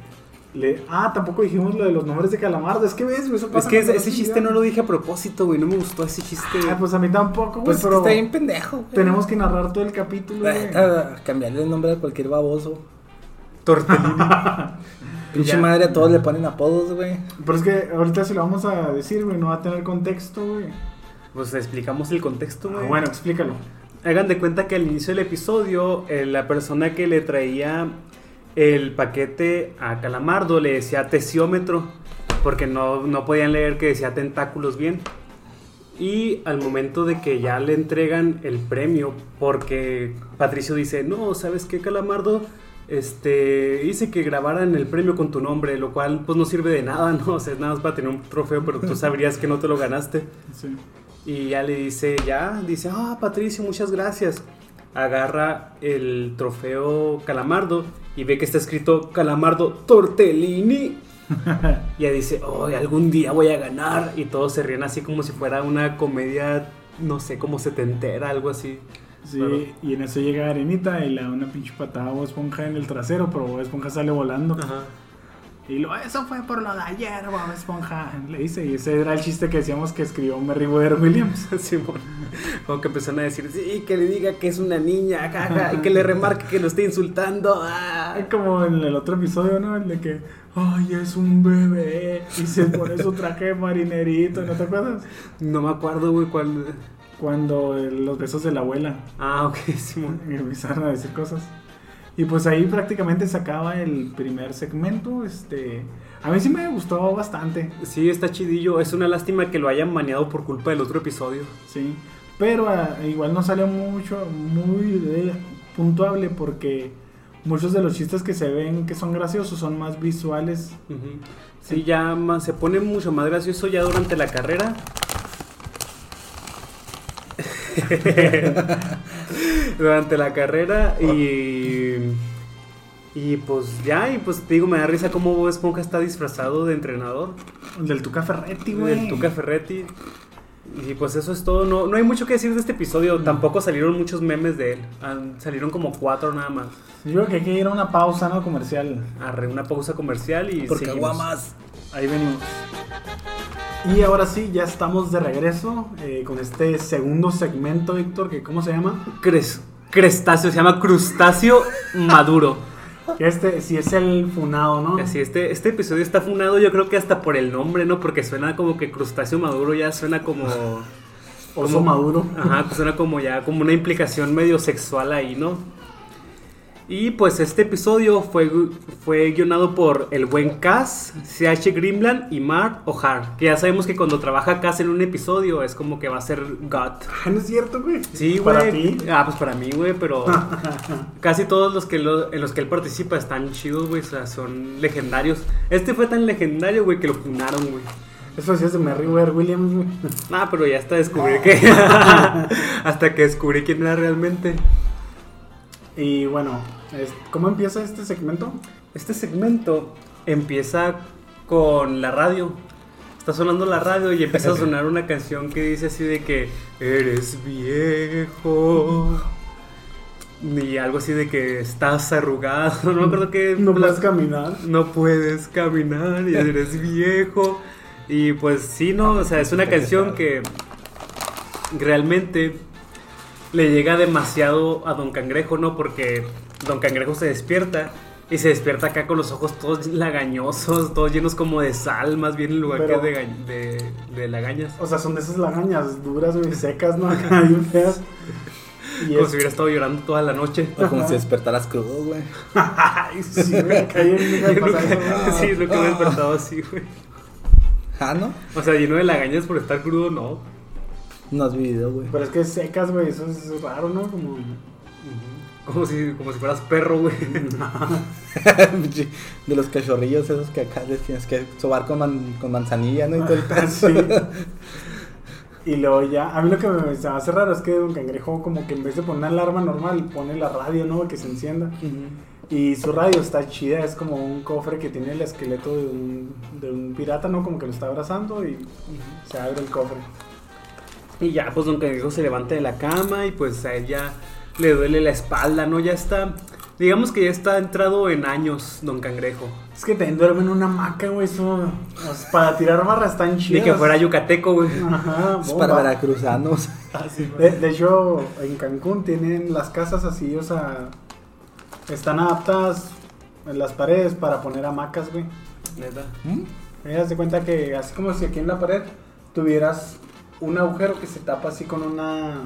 Le... Ah, tampoco dijimos lo de los nombres de Calamardo. Es que ves, güey, eso Es que ese, chiste no lo dije a propósito, güey. No me gustó ese chiste. Ah, pues a mí tampoco, güey, Pues es que pero está bien pendejo, güey. tenemos que narrar todo el capítulo, güey. Ah, Cambiarle el nombre a cualquier baboso. Tortellini. Pinche Ya. madre, a todos le ponen apodos, güey. Pero es que ahorita si lo vamos a decir, güey, no va a tener contexto, güey. Pues explicamos el contexto, Ah, güey. bueno, explícalo. Hagan de cuenta que al inicio del episodio, eh, la persona que le traía el paquete a Calamardo le decía tesiómetro, porque no, no podían leer que decía tentáculos bien. Y al momento de que ya le entregan el premio, porque Patricio dice, no, ¿sabes qué, Calamardo? Este, hice que grabaran el premio con tu nombre, lo cual pues no sirve de nada, ¿no? O sea, es nada más para tener un trofeo, pero tú sabrías que no te lo ganaste. Sí. Y ya le dice, ya, dice, ah, Patricio, muchas gracias. Agarra el trofeo Calamardo y ve que está escrito Calamardo Tortellini. y ya dice, oh, algún día voy a ganar. Y todos se ríen así como si fuera una comedia, no sé, como setentera, algo así. Sí, Claro. y en eso llega Arenita y le da una pinche patada a Bob Esponja en el trasero, pero Bob Esponja sale volando. Ajá. Y lo, eso fue por lo de ayer, Bob Esponja. Le dice, y ese era el chiste que decíamos que escribió Merriweather Williams. Simón. Como que empezaron a decir, sí, que le diga que es una niña, jaja, y que le remarque que lo esté insultando. ah". Como en el otro episodio, ¿no? El de que, ay, es un bebé. Y se pone su traje de marinerito, ¿no te acuerdas? No me acuerdo, güey, cuál. Cuando eh, los besos de la abuela. Ah, ok, Simón. Y empezaron a decir cosas. Y pues ahí prácticamente se acaba el primer segmento. Este, a mí sí me gustó bastante, Sí, está chidillo. Es una lástima que lo hayan maneado por culpa del otro episodio. sí. Pero ah, igual no salió mucho, muy eh, puntuable porque muchos de los chistes que se ven que son graciosos son más visuales. Sí, ya más, se pone mucho más gracioso ya durante la carrera. durante la carrera y y pues ya y pues te digo me da risa cómo Bob Esponja está disfrazado de entrenador El del Tuca Ferretti, güey. del Tuca Ferretti y pues eso es todo no, no hay mucho que decir de este episodio tampoco salieron muchos memes de él salieron como cuatro nada más Yo creo que hay que ir a una pausa, ¿no? Comercial. Arre una pausa comercial y Porque seguimos. aguamas. Ahí venimos. Y ahora sí, ya estamos de regreso eh, con este segundo segmento, Víctor, que ¿cómo se llama? Cres- Crestáceo, se llama crustáceo maduro. Este sí es el funado, ¿no? Así, este, este episodio está funado, yo creo que hasta por el nombre, ¿no? Porque suena como que crustáceo maduro ya suena como. Oso como- maduro. Ajá, pues suena como ya, como una implicación medio sexual ahí, ¿no? Y pues este episodio fue, fue guionado por el buen Cass, CH Grimland y Mark O'Hare. Que ya sabemos que cuando trabaja Cass en un episodio es como que va a ser God. Ah, no es cierto, güey. Sí, güey. Para ti. Ah, pues para mí, güey, pero casi todos los que lo- en los que él participa están chidos, güey, o sea, son legendarios. Este fue tan legendario, güey, que lo funaron, güey. Eso sí es de Merriweather Williams, güey. Ah, pero ya hasta descubrí que hasta que descubrí quién era realmente. Y bueno, ¿cómo empieza este segmento? Este segmento empieza con la radio. Está sonando la radio y empieza a sonar una canción que dice así de que eres viejo. Y algo así de que estás arrugado. No me acuerdo que. No puedes caminar. No puedes caminar y eres viejo. Y pues sí, no, o sea, es una canción que realmente le llega demasiado a Don Cangrejo, ¿no? Porque Don Cangrejo se despierta Y se despierta acá con los ojos todos lagañosos, todos llenos como de sal, más bien en lugar Pero- que de, de, de lagañas. O sea, son de esas lagañas duras, güey, secas, ¿no? Acá bien feas. Y Como es... si hubiera estado llorando toda la noche. O como si despertaras crudo, güey. Ay, sí, güey, de Yo nunca- sí, es lo que me he despertado así, güey. Ah, ¿no? O sea, lleno de lagañas por estar crudo, no. No has vivido, güey. Pero es que secas, güey, eso es raro, ¿no? Como... Como si, como si fueras perro, güey. de los cachorrillos esos que acá les tienes que sobar con, man- con manzanilla, ¿no? Y todo el Ah, pedo. sí. Y luego ya, a mí lo que me, se me hace raro es que Don Cangrejo como que en vez de poner una alarma normal, pone la radio, ¿no? Que se encienda. Y su radio está chida, es como un cofre que tiene el esqueleto de un, de un pirata, ¿no? Como que lo está abrazando y se abre el cofre. Y ya, pues Don Cangrejo se levanta de la cama y pues a él ya le duele la espalda, ¿no? Ya está, digamos que ya está entrado en años Don Cangrejo. Es que también duerme en una hamaca, güey, eso... para tirar barras están Ni chidas. que fuera yucateco, güey. Ajá, Es para veracruzanos. De, de hecho, en Cancún tienen las casas así, o sea, están adaptadas en las paredes para poner hamacas, güey. Neta. ¿Mm? Haz de cuenta que así como si aquí en la pared tuvieras un agujero que se tapa así con una,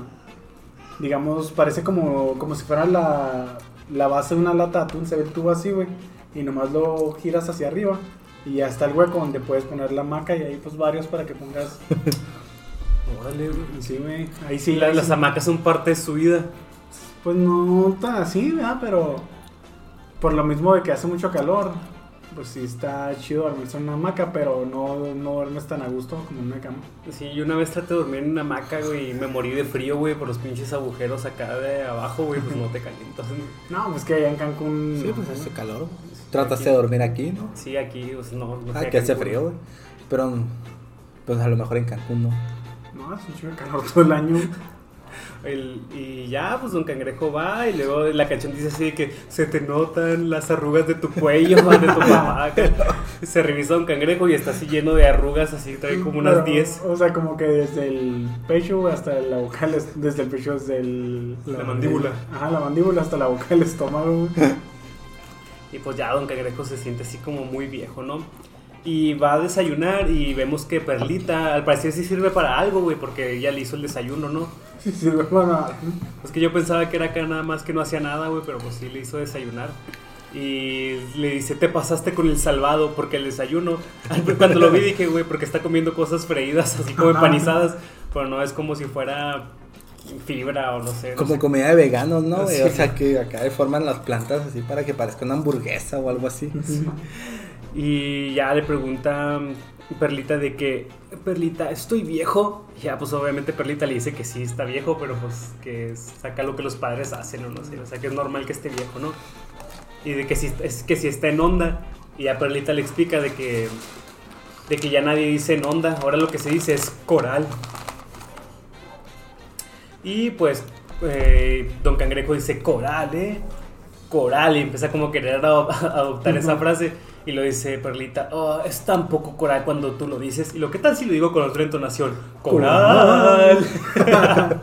digamos, parece como, como si fuera la, la base de una lata de atún, se ve el tubo así, güey, y nomás lo giras hacia arriba y ya está el hueco donde puedes poner la hamaca y ahí pues varios para que pongas... Órale, güey. Sí, güey, ahí sí. La- las hamacas son parte de su vida. Pues no tan así, ¿verdad? Pero por lo mismo de que hace mucho calor, pues sí está chido dormirse en una hamaca, pero no, no duermes tan a gusto como en una cama. Sí, yo una vez traté de dormir en una hamaca, güey, y me morí de frío, güey, por los pinches agujeros acá de abajo, güey, pues no te calientas. No, pues que allá en Cancún... Sí, pues hace calor. Trataste de dormir aquí, ¿no? Sí, aquí, pues no. no Ah, que hace frío, güey. Pero, pues a lo mejor en Cancún, ¿no? No, es un chido de calor todo el año. El- y ya, pues Don Cangrejo va y luego la canción dice así que se te notan las arrugas de tu cuello, de tu acá. Se revisa Don Cangrejo y está así lleno de arrugas, así trae como unas Pero, 10. O sea, como que desde el pecho hasta la boca, desde el pecho, desde el... La mandíbula. Ajá, la mandíbula hasta la boca del estómago. Y pues ya Don Cangrejo se siente así como muy viejo, ¿no? Y va a desayunar y vemos que Perlita, al parecer sí sirve para algo, güey, porque ella le hizo el desayuno, ¿no? Sí, sirve para... Es que yo pensaba que era acá nada más que no hacía nada, güey, pero pues sí le hizo desayunar. Y le dice, te pasaste con el salvado, porque el desayuno, cuando lo vi dije, güey, porque está comiendo cosas freídas, así como empanizadas, pero no es como si fuera fibra o no sé. no Como sé. comida de veganos, ¿no, güey? Sí. O sea, que acá deforman las plantas así para que parezca una hamburguesa o algo así. Y ya le pregunta Perlita de que, Perlita, ¿estoy viejo? Y ya, pues obviamente Perlita le dice que sí está viejo, pero pues que saca lo que los padres hacen o no sé, o sea que es normal que esté viejo, ¿no? Y de que si, es que si está en onda, y ya Perlita le explica de que, de que ya nadie dice en onda, ahora lo que se dice es coral. Y pues eh, Don Cangrejo dice coral, ¿eh? Coral y empieza como a querer ado- adoptar esa frase y lo dice Perlita, oh, es tan poco coral cuando tú lo dices. Y lo que tal si lo digo con otra entonación, coral.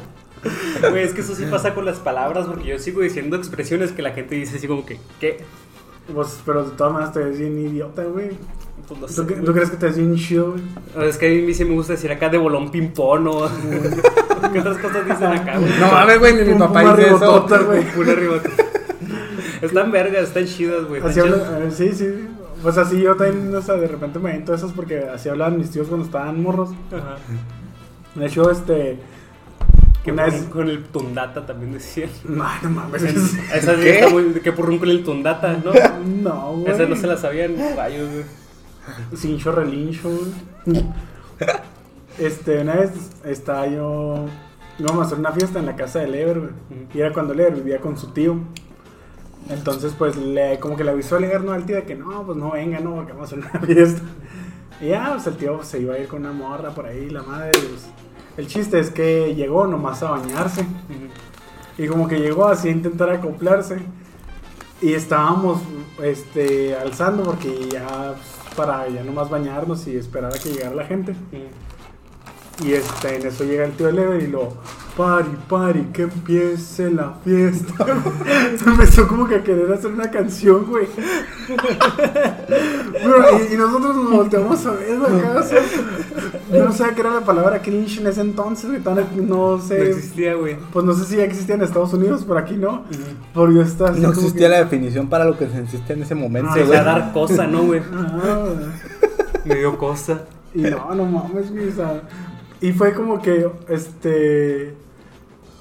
Güey, es que eso sí pasa con las palabras porque yo sigo diciendo expresiones que la gente dice así como que, ¿qué? Pues, pero de todas maneras te ves bien idiota, güey. Pues no sé, ¿Tú, crees que te ves bien chido, güey? Es que a mí sí me gusta decir acá de bolón ping-pong o... ¿Qué otras cosas dicen acá, güey? No mames, güey, ni mi papá dice eso. ribotota, güey. Una ribota. Están vergas, están chidas, güey. Sí, sí. Pues así yo también, o sea, de repente me avento esas porque así hablaban mis tíos cuando estaban morros. Ajá. De hecho, este. Que Una vez. con el tundata también decían. No, no mames. Esa sí está muy... Que porrún con el tundata, ¿no? No, güey. Esa no se la sabían rayos, güey. Sin chorrelincho, güey. Este, una vez estaba yo. Íbamos a hacer una fiesta en la casa de Lever, güey. Y era cuando Lever vivía con su tío. Entonces, pues, le, como que le avisó a Lever, ¿no? Al tío de que no, pues no venga, no, porque vamos a hacer una fiesta. Y ya, pues el tío pues, se iba a ir con una morra por ahí, la madre. pues. El chiste es que llegó nomás a bañarse. Y como que llegó así a intentar acoplarse. Y estábamos este, alzando porque ya pues, para ya nomás bañarnos y esperar a que llegara la gente. Y este, en eso llega el tío Lever y lo, Pari, pari, que empiece la fiesta. Empezó como que a querer hacer una canción, güey. Pero, y, y nosotros nos volteamos a ver o sea, yo no sabía qué era la palabra cringe en ese entonces, güey. No No sé. existía, güey. Pues no sé si ya existía en Estados Unidos, pero aquí no. Porque yo estaba así No existía que- la definición para lo que se existe en ese momento, Ah, Se güey. va a dar cosa, ¿no, güey? Ah, Me dio cosa. Y no, no mames, güey, o sea, y fue como que, este,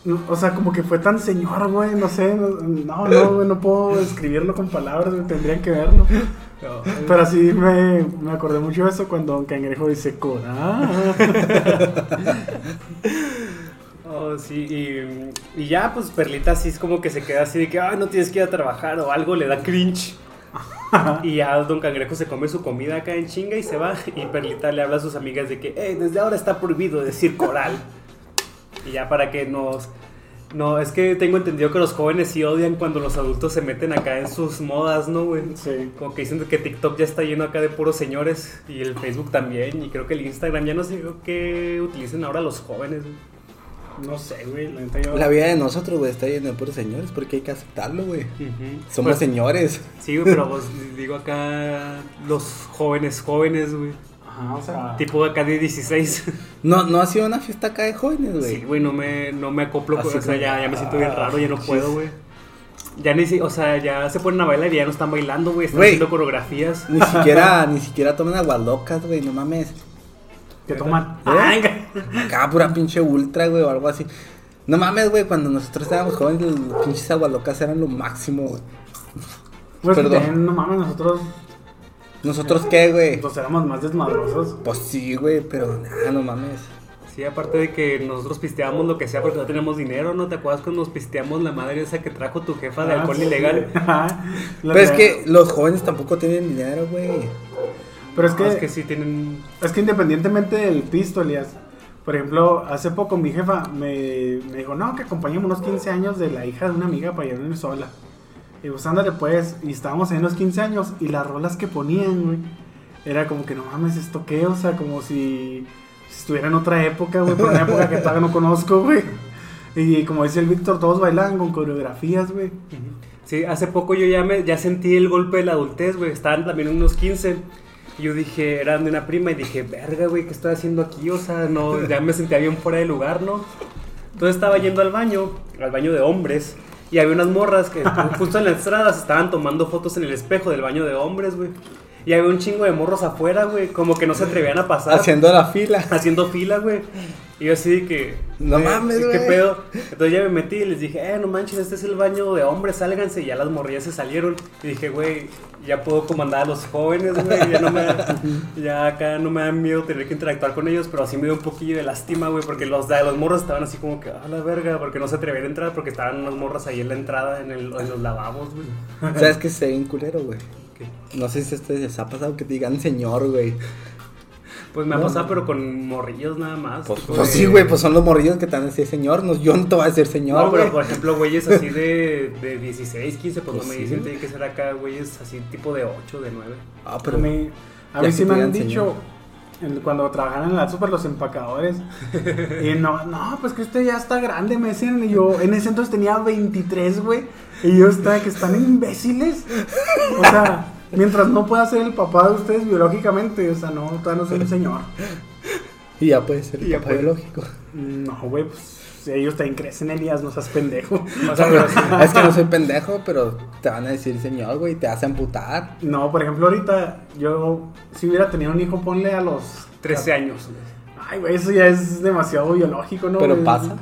no, o sea, como que fue tan señor, güey, no sé, no, no, güey, no puedo describirlo con palabras, güey, tendrían que verlo. Pero así me, me acordé mucho de eso cuando Don Cangrejo dice, Cora. Oh, sí, y, y ya, pues Perlita así es como que se queda así de que, ay, no tienes que ir a trabajar o algo, le da cringe. y ya Don Cangrejo se come su comida acá en chinga y se va. Y Perlita le habla a sus amigas de que, hey, desde ahora está prohibido decir coral. Y ya para que nos... No, es que tengo entendido que los jóvenes sí odian cuando los adultos se meten acá en sus modas, ¿no, güey? Sí. Como que dicen que TikTok ya está lleno acá de puros señores y el Facebook también y creo que el Instagram ya no sé qué utilicen ahora los jóvenes. güey. No sé, güey, la yo... La vida de nosotros, güey, está llena de puros señores porque hay que aceptarlo, güey. Somos Pues, señores. Sí, güey, pero pues, digo acá los jóvenes, jóvenes, güey. Ajá, o sea... Tipo acá de 16. No, no ha sido una fiesta acá de jóvenes, güey. Sí, güey, no me, no me acoplo. Así o sea, ya, ya me siento bien raro, ya no Ah, puedo, güey. Ya ni si, o sea, ya se ponen a bailar y ya no están bailando, güey. Están haciendo coreografías. Ni siquiera, ni siquiera toman aguas locas, güey, no mames. Que toman... Ah, Acá pura pinche ultra, güey, o algo así. No mames, güey, cuando nosotros éramos jóvenes, los pinches aguas locas eran lo máximo, güey. Pues Perdón. también, no mames, nosotros ¿Nosotros qué, güey? pues éramos más desmadrosos. Pues sí, güey, pero nada, no mames. Sí, aparte de que nosotros pisteábamos lo que sea porque no teníamos dinero, ¿no? ¿Te acuerdas cuando nos pisteamos la madre esa que trajo tu jefa de Ah, alcohol sí. ilegal? Pero es que los jóvenes tampoco tienen dinero, güey. Pero es que... No, es que sí tienen... Es que independientemente del pisto, Elías. Por ejemplo, hace poco mi jefa me, me dijo, no, que acompañemos unos 15 años de la hija de una amiga para irnos sola. Y pues ándale pues, y estábamos en los 15 años y las rolas que ponían, güey, era como que no mames, esto qué, o sea, como si, si estuviera en otra época, güey, por una época que todavía no conozco, güey. Y como dice el Víctor, todos bailaban con coreografías, güey. Sí, hace poco yo ya, me, ya sentí el golpe de la adultez, güey. Estaban también unos 15. Y yo dije, eran de una prima y dije, verga, güey, ¿qué estoy haciendo aquí? O sea, no, ya me sentía bien fuera de lugar, ¿no? Entonces estaba yendo al baño, al baño de hombres. Y había unas morras que justo en la entrada se estaban tomando fotos en el espejo del baño de hombres, güey. Y había un chingo de morros afuera, güey. Como que no se atrevían a pasar. Haciendo la fila. haciendo fila, güey. Y yo así de que... No eh, mames, ¿Qué pedo? Entonces ya me metí y les dije, eh, no manches, este es el baño de hombres, sálganse. Y ya las morrillas se salieron. Y dije, güey, ya puedo comandar a los jóvenes, güey. Ya, no me, ya acá no me da miedo tener que interactuar con ellos, pero así me dio un poquillo de lástima, güey, porque los, de los morros estaban así como que, a la verga, porque no se atrevían a entrar, porque estaban unas morras ahí en la entrada, en, el, en los lavabos, güey. ¿Sabes que se ve bien culero, güey? No sé si ustedes les ha pasado que te digan señor, güey. Pues me ha No. pasado, pero con morrillos nada más. Pues, pues de- sí, güey, pues son los morrillos que te van a decir señor. No, yo no te voy a decir señor, No, pero por ejemplo, güeyes así de, de 16, 15, pues, Pues no me sí. dicen, tiene que ser acá, güeyes así tipo de 8, de 9. Ah, Pero a mí, a mí sí me han dicho, cuando trabajaban en la super los empacadores, y no, no, pues que usted ya está grande, me decían, y yo en ese entonces tenía 23, güey, y yo estaba que están imbéciles, o sea, mientras no pueda ser el papá de ustedes biológicamente, o sea, no, todavía no soy un señor. Y ya puede ser Y ya papá puede. biológico. No, güey, pues ellos también crecen, Elías, no seas pendejo. Es que no soy pendejo, pero te van a decir señor, güey, te vas a amputar. No, por ejemplo, ahorita yo, si hubiera tenido un hijo, ponle a los 13 años. güey. Ay, güey, eso ya es demasiado biológico, ¿no? Pero güey? pasa.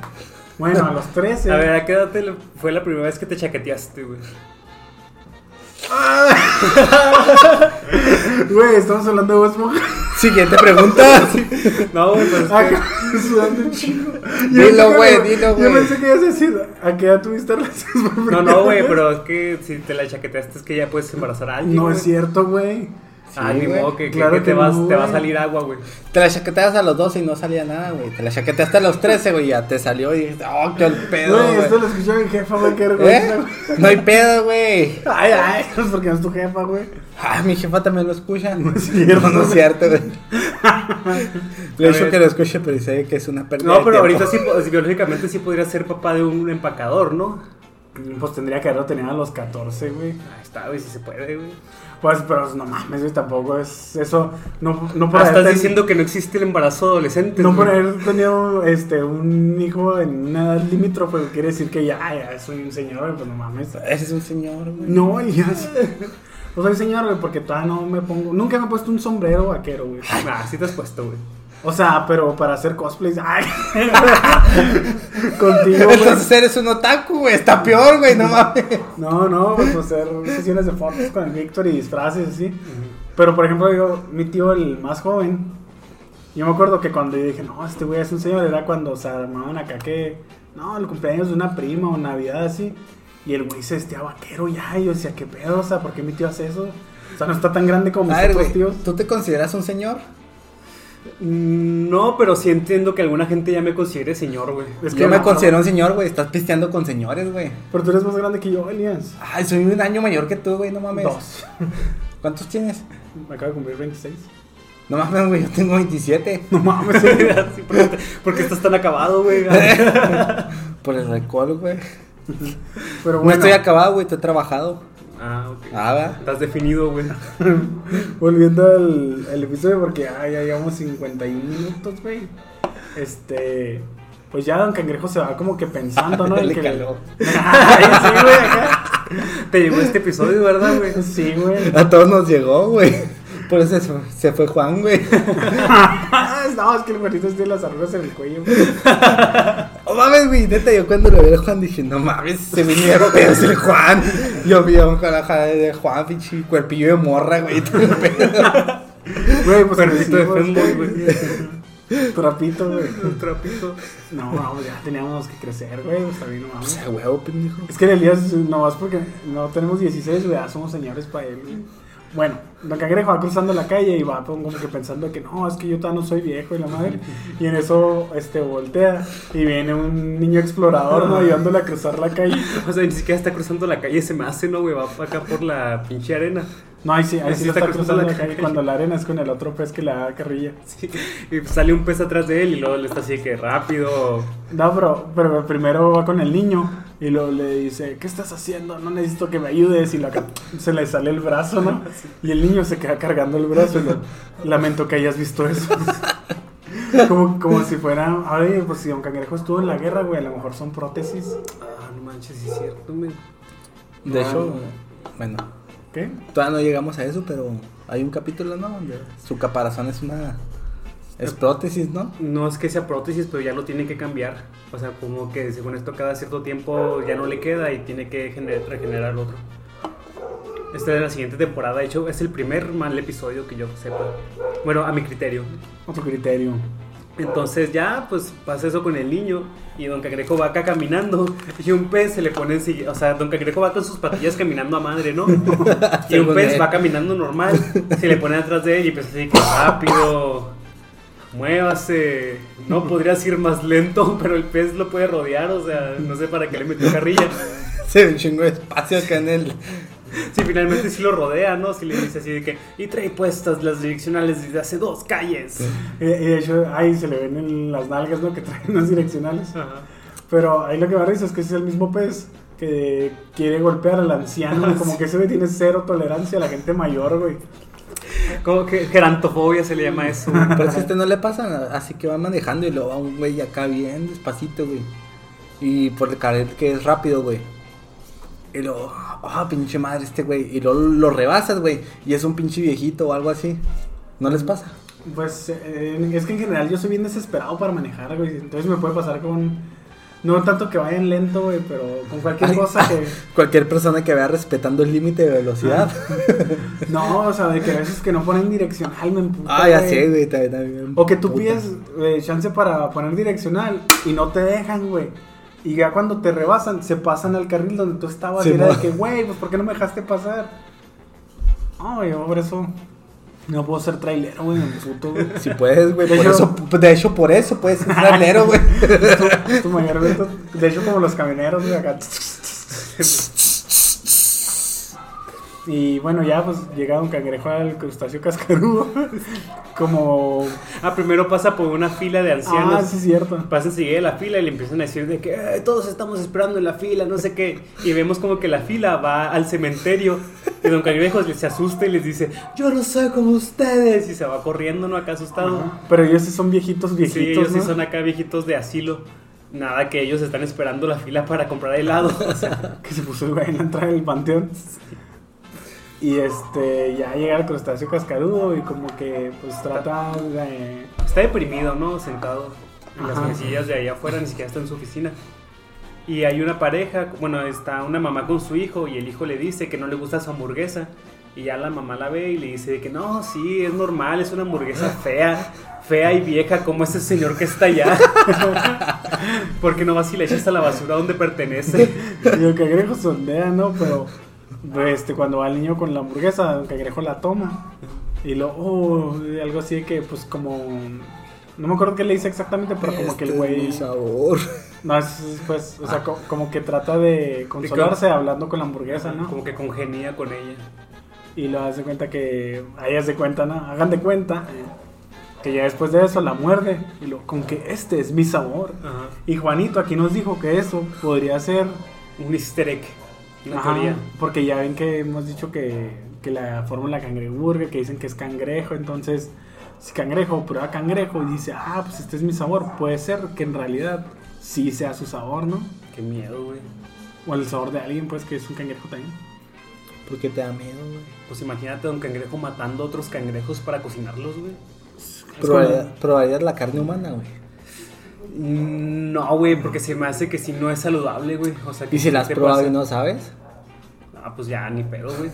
Bueno, a los 13. A ver, ¿a qué edad te- fue la primera vez que te chaqueteaste, güey? Güey, estamos hablando de Bob. Siguiente pregunta. No, güey, es que- Acá, sudando un chingo. Dilo, güey, dilo, Yo güey. pensé que ibas a decir, ¿a qué edad tuviste relaciones por No, no, güey, pero es que si te la chaqueteaste es que ya puedes embarazar a alguien. No güey. es cierto, güey. Ah, ni modo que, que- Claro que te, que vas, no, te va a salir agua, güey. Te la chaqueteas a los 12 y no salía nada, güey. Te la chaqueteaste a los 13, güey, y ya te salió y dijiste, oh, qué el pedo, Güey, esto lo escuchó mi jefa, güey, qué vergüenza, ¿Eh? güey. No hay pedo, güey. Ay, ay, es porque no es tu jefa, güey. Ah, mi jefa también lo escucha. No es cierto. No, es cierto, güey. Le he dicho que lo escuche, pero dice que es una pérdida No, de pero tiempo. ahorita sí, biológicamente sí podría ser papá de un empacador, ¿no? Pues tendría que haberlo tenido a los 14, güey. Ahí está, güey, si se puede, güey. Pues, pero no mames, güey, tampoco es eso. No, no por Ah, haber estás ten- diciendo que no existe el embarazo adolescente. No güey. por haber tenido este, un hijo en una edad limítrofe quiere decir que ya, ya soy un señor, güey, pues no mames. Ese es un señor, güey. No, Elías. No soy señor, güey, porque todavía no me pongo. Nunca me he puesto un sombrero vaquero, güey. Ah, sí te has puesto, güey. O sea, pero para hacer cosplays. Ay. Contigo. Entonces eres un otaku, güey. Está peor, güey, no mames. No, no, pues hacer sesiones de fotos con el Víctor y disfraces así. Pero por ejemplo, digo, mi tío, el más joven, yo me acuerdo que cuando yo dije, no, este güey es un señor, era cuando se armaban acá que, no, el cumpleaños de una prima o Navidad así. Y el güey se vestía vaquero ya, y yo decía, ¿qué pedo? O sea, ¿por qué mi tío hace eso? O sea, no está tan grande como mis ver, otros tíos. ¿Tú te consideras un señor? Mm, No, pero sí entiendo que alguna gente ya me considere señor, güey. Es que Yo me no, considero un señor, güey. Estás pisteando con señores, güey. Pero tú eres más grande que yo, Elias. Ay, soy un año mayor que tú, güey. No mames. Dos. ¿Cuántos tienes? Me acabo de cumplir 26. No mames, güey. Yo tengo 27. No mames, Sí, ¿Por qué, por qué estás tan acabado, güey? Por el alcohol, güey. Pero No bueno, estoy acabado, güey. He trabajado. Ah, ok. Ah, va. Estás definido, güey. volviendo al, al episodio, porque ay, ya llevamos 51 minutos, güey. Este. Pues ya Don Cangrejo se va como que pensando, ¿no? Le que- caló. Ay, sí, güey, acá. Te llegó este episodio, ¿verdad, güey? Sí, güey. A todos nos llegó, güey. Por eso se fue, se fue Juan, güey. no, es que el güerito tiene las arrugas en el cuello. güey. Oh, mames, güey. Neta, yo cuando lo vi a Juan dije, no mames, se vinieron pedos el Juan. Yo vi a un caraja de Juan, pinche cuerpillo de morra, güey. todo el pedo. Güey, pues Perrito de Femboy, güey. Trapito, güey. Un trapito. No, vamos, ya teníamos que crecer, güey. Está bien, no O mames. sea, huevo, pendejo. Es que en Elías, no más porque no tenemos 16, güey, ya somos señores para él. güey. Bueno, Don Cangrejo va cruzando la calle y va como que pensando que no, es que yo todavía no soy viejo y la madre. Y en eso este, voltea y viene un niño explorador. Ayudándole a cruzar la calle. O sea, ni siquiera está cruzando la calle, se me hace, ¿no, güey? Va acá por la pinche arena. No, ahí sí, ahí sí sí está, está cruzando cruzando la la calle calle. cuando la arena es con el otro pez que le da carrilla. Sí. Y sale un pez atrás de él y luego le está así que rápido. No, pero, pero primero va con el niño y luego le dice, ¿qué estás haciendo? No necesito que me ayudes. Y la ca- se le sale el brazo, ¿no? Y el niño se queda cargando el brazo. Y lo, lamento que hayas visto eso. como, como si fuera, ay, pues si Don Cangrejo estuvo en la guerra, güey, a lo mejor son prótesis. Ah, no manches, sí es cierto, güey. De No. hecho, bueno, ¿Qué? todavía no llegamos a eso, pero hay un capítulo, ¿no? Donde su caparazón es una. Es prótesis, ¿no? No es que sea prótesis, pero ya lo tiene que cambiar. O sea, como que según esto cada cierto tiempo ya no le queda y tiene que gener- regenerar otro. Este de la siguiente temporada, de hecho, es el primer mal episodio que yo sepa. Bueno, a mi criterio. Otro criterio. Entonces ya, pues pasa eso con el niño y Don Cangrejo va acá caminando y un pez se le pone en O sea, Don Cangrejo va con sus patillas caminando a madre, ¿no? y un pez va caminando normal, se le pone atrás de él y pues así que rápido, muévase. No podrías ir más lento, pero el pez lo puede rodear, o sea, no sé para qué le metió carrilla. Se ve un chingo de espacio acá en el. Si finalmente sí lo rodea, ¿no? Si le dice así de que, y trae puestas las direccionales desde hace dos calles. Y, y de hecho, ahí se le ven en las nalgas, ¿no? Que traen unas direccionales. Ajá. Pero ahí lo que me da risa es que ese es el mismo pez que quiere golpear al anciano. Como que ese güey tiene cero tolerancia a la gente mayor, güey. Como que gerantofobia se le llama eso. Pero a este no le pasa, así que va manejando y luego va un güey acá bien despacito, güey. Y por el carril que es rápido, güey. Y luego, ah, pinche madre este güey. Y luego lo rebasas, güey. Y es un pinche viejito o algo así. ¿No les pasa? Pues eh, es que en general yo soy bien desesperado para manejar, güey. Entonces me puede pasar con. No tanto que vayan lento, güey, pero con cualquier Ay, cosa que. Cualquier persona que vea respetando el límite de velocidad. No, o sea, de que a veces que no ponen direccional me emputa. ah, ya sé, güey. también- también, O que tú puta. pides eh, chance para poner direccional y no te dejan, güey. Y ya cuando te rebasan, se pasan al carril donde tú estabas. Sí, y era de que, güey, pues ¿por qué no me dejaste pasar? No, yo por eso No puedo ser trailero, güey, me puto, güey. Si puedes, güey. De Por hecho- eso, de hecho, por eso puedes ser trailero, güey. Tu mayor. De hecho, como los camioneros, güey, acá. Y bueno, ya pues llega un cangrejo al crustáceo cascarudo. Como. Ah, primero pasa por una fila de ancianos. Ah, sí, es cierto. Pasa enseguida de la fila y le empiezan a decir de que "Eh, todos estamos esperando en la fila, no sé qué. Y vemos como que la fila va al cementerio. Y Don Cangrejo se asusta y les dice, yo no soy como ustedes. Y se va corriendo, ¿no? Acá asustado. Ajá. Pero ellos sí son viejitos, Sí, viejitos. ellos sí son acá viejitos de asilo. Nada que ellos están esperando la fila para comprar helado. O sea, Que se puso el güey en la entrada del panteón. Y este, ya llega el crustáceo cascarudo y como que pues trata de. está deprimido, ¿no? Sentado en las mesillas de ahí afuera, ni siquiera está en su oficina. Y hay una pareja, bueno, está una mamá con su hijo y el hijo le dice que no le gusta su hamburguesa. Y ya la mamá la ve y le dice que no, sí, es normal, es una hamburguesa fea, fea y vieja como ese señor que está allá. Porque no vas y le echas a la basura donde pertenece. Y el cangrejo sondea, ¿no? Pero este, cuando va el niño con la hamburguesa, el cangrejo la toma. Y lo, oh, algo así de que, pues como. No me acuerdo qué le dice exactamente, pero como que el Este es güey. mi sabor. No, es, pues, o sea, co- como que trata de consolarse hablando con la hamburguesa, ¿no? Como que congenía con ella. Y lo hace cuenta que. Ahí hace cuenta, ¿no? Hagan de cuenta. Que ya después de eso la muerde. Y lo, con que este es mi sabor. Ajá. Y Juanito aquí nos dijo que eso podría ser. Un easter egg. Una Ajá, teoría. porque ya ven que hemos dicho que, que la fórmula cangreburger, que dicen que es cangrejo. Entonces, si cangrejo prueba cangrejo y dice, ah, pues este es mi sabor, puede ser que en realidad sí sea su sabor, ¿no? Qué miedo, güey. O el sabor de alguien, pues que es un cangrejo también. ¿Por qué te da miedo, güey? Pues imagínate a un cangrejo matando a otros cangrejos para cocinarlos, güey. Es Probaría- como- Probarías la carne humana, güey. No, güey, porque se me hace que si no es saludable, güey. O sea, que ¿Y si la has te probado pasa- y no sabes? Ah, pues ya, ni pedo, güey.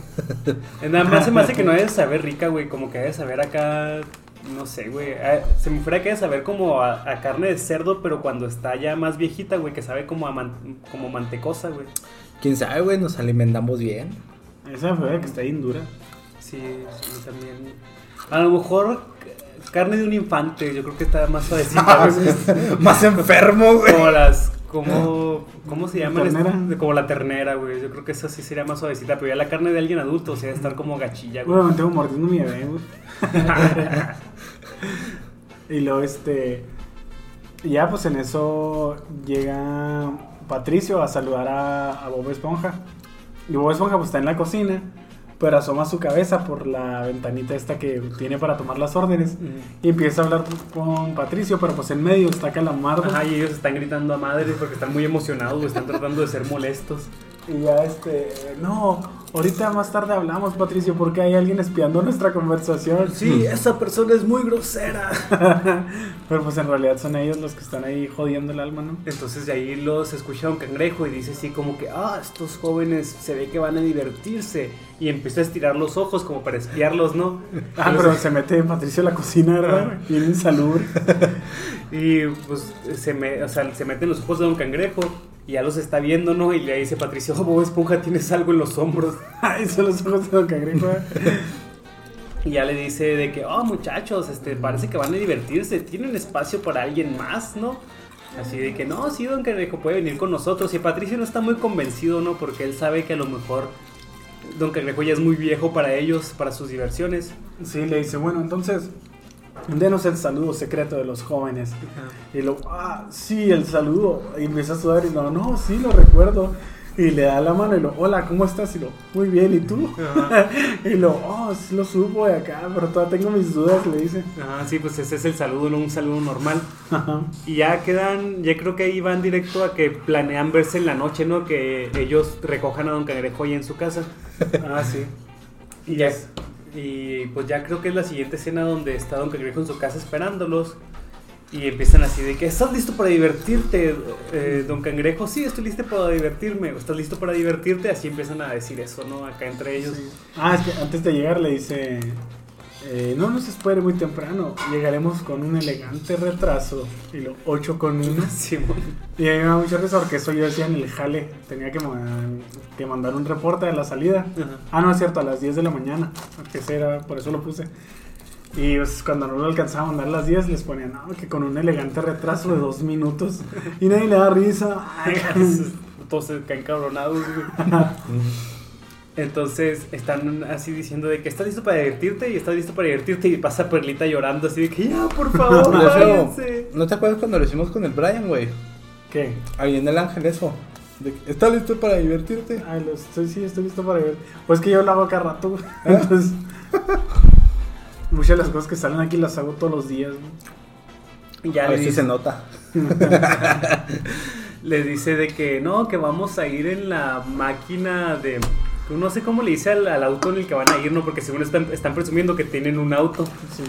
Nada más se me hace que no debe de saber rica, güey. Como que debe de saber acá. No sé, güey. Ah, Se me fuera que debe de saber como a, a carne de cerdo, pero cuando está ya más viejita, güey, que sabe como a man- como mantecosa, güey. ¿Quién sabe, güey? Nos alimentamos bien. Esa fue que está bien dura. Sí, sí, también. A lo mejor carne de un infante, yo creo que está más suavecita. Más enfermo, güey. Como las. Como, ¿Cómo se llama? Ternera. Como la ternera, güey. Yo creo que esa sí sería más suavecita. Pero ya la carne de alguien adulto, o sea, estar como gachilla, güey. Bueno, me tengo mordiendo mi bebé, güey. y luego, este. Ya, pues en eso llega Patricio a saludar a, a Bob Esponja. Y Bob Esponja, pues está en la cocina. Pero asoma su cabeza por la ventanita esta que tiene para tomar las órdenes. Y empieza a hablar con Patricio, pero pues en medio está Calamardo. Ajá, y ellos están gritando a madres porque están muy emocionados. Están tratando de ser molestos. Y ya este, no, ahorita más tarde hablamos, Patricio, porque hay alguien espiando nuestra conversación. Sí, esa persona es muy grosera. Pero pues en realidad son ellos los que están ahí jodiendo el alma, ¿no? Entonces de ahí los escucha un cangrejo y dice así como que, ah, estos jóvenes se ve que van a divertirse. Y empieza a estirar los ojos como para espiarlos, ¿no? Ah, pero se mete Patricio a la cocina, ¿verdad? Bien insalubre. Y pues se, me, o sea, se mete en los ojos de Don Cangrejo y ya los está viendo, ¿no? Y le dice Patricio, oh, Bob Esponja, tienes algo en los hombros. Ay, son los ojos de Don Cangrejo. Y ya le dice de que, oh, muchachos, este, parece que van a divertirse, tienen espacio para alguien más, ¿no? Así de que, no, sí, Don Cangrejo puede venir con nosotros. Y Patricio no está muy convencido, ¿no? Porque él sabe que a lo mejor Don Cangrejo ya es muy viejo para ellos, para sus diversiones. Sí, le dice, bueno, entonces, denos el saludo secreto de los jóvenes. Y lo, ah, sí, el saludo. Y empieza a sudar y lo, no, sí, lo recuerdo. Y le da la mano y lo, hola, ¿cómo estás? Y lo, muy bien, ¿y tú? y lo, oh, sí lo supo de acá, pero todavía tengo mis dudas, le dice. Ah, sí, pues ese es el saludo, no un saludo normal. Ajá. Y ya quedan, ya creo que ahí van directo a que planean verse en la noche, ¿no? Que ellos recojan a Don Cangrejo ahí en su casa. Ah, sí. Y ya, y pues ya creo que es la siguiente escena donde está Don Cangrejo en su casa esperándolos. Y empiezan así de que, ¿estás listo para divertirte, eh, Don Cangrejo? Sí, estoy listo para divertirme. ¿Estás listo para divertirte? Así empiezan a decir eso, ¿no? Acá entre ellos. Ah, es que antes de llegar le dice, eh, no nos espere muy temprano, llegaremos con un elegante retraso. Y lo 8 con 1. Simón. Y a mí me da mucha risa porque eso yo decía en el jale, tenía que, que mandar un reporte de la salida. Ah, no, es cierto, a las 10 de la mañana, porque ese era, por eso lo puse. Y pues, cuando no lo alcanzaba a mandar las 10, les ponían, no, que con un elegante retraso de dos minutos. Y nadie le da risa. Se caen cabronados, güey. Entonces están así diciendo de que estás listo para divertirte y estás listo para divertirte y pasa Perlita llorando así de que ya, por favor, váyanse. ¿No te acuerdas cuando lo hicimos con el Brian, güey? ¿Qué? Ahí en el ángel eso. De que, ¿Estás listo para divertirte? Ay, lo estoy, sí, estoy listo para ver. Pues que yo lo hago cada rato, güey. ¿Eh? Entonces, muchas de las cosas que salen aquí las hago todos los días, güey. Ya a ver si se nota. le dice de que no, que vamos a ir en la máquina de... No sé cómo le dice al, al auto en el que van a ir, ¿no? Porque según están, están presumiendo que tienen un auto. Sí.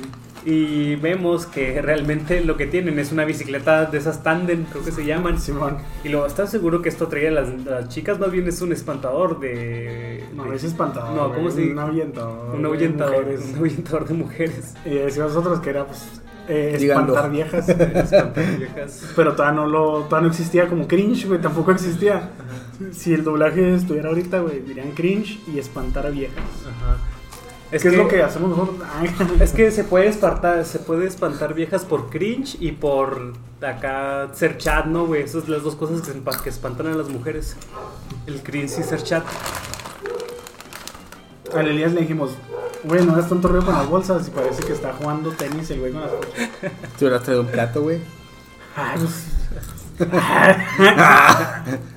Y vemos que realmente lo que tienen es una bicicleta de esas tandem, creo que se llaman. Simón. Y luego, ¿estás seguro que esto traía a las, las chicas? Más bien es un espantador de... No, de- es espantador. No, ¿cómo se Un ahuyentador. Un de ahuyentador, mujeres. un ahuyentador de mujeres. Y decíamos nosotros que era, pues, eh, espantar viejas. Espantar viejas. Pero todavía no, lo, todavía no existía como cringe, güey. Tampoco existía. Si el doblaje estuviera ahorita, güey, dirían cringe y espantar a viejas. Ajá. Es ¿Qué que, es lo que hacemos nosotros? Ay, Es que se puede espantar, se puede espantar viejas por cringe y por acá ser chat, ¿no, güey? Esas son las dos cosas que, espa- que espantan a las mujeres. El cringe y ser chat. Al Elías le dijimos, güey, no hagas tanto ruido con las bolsas y parece que está jugando tenis el güey con las bolsas. Te hubieras traído un plato, güey. Ay, pues,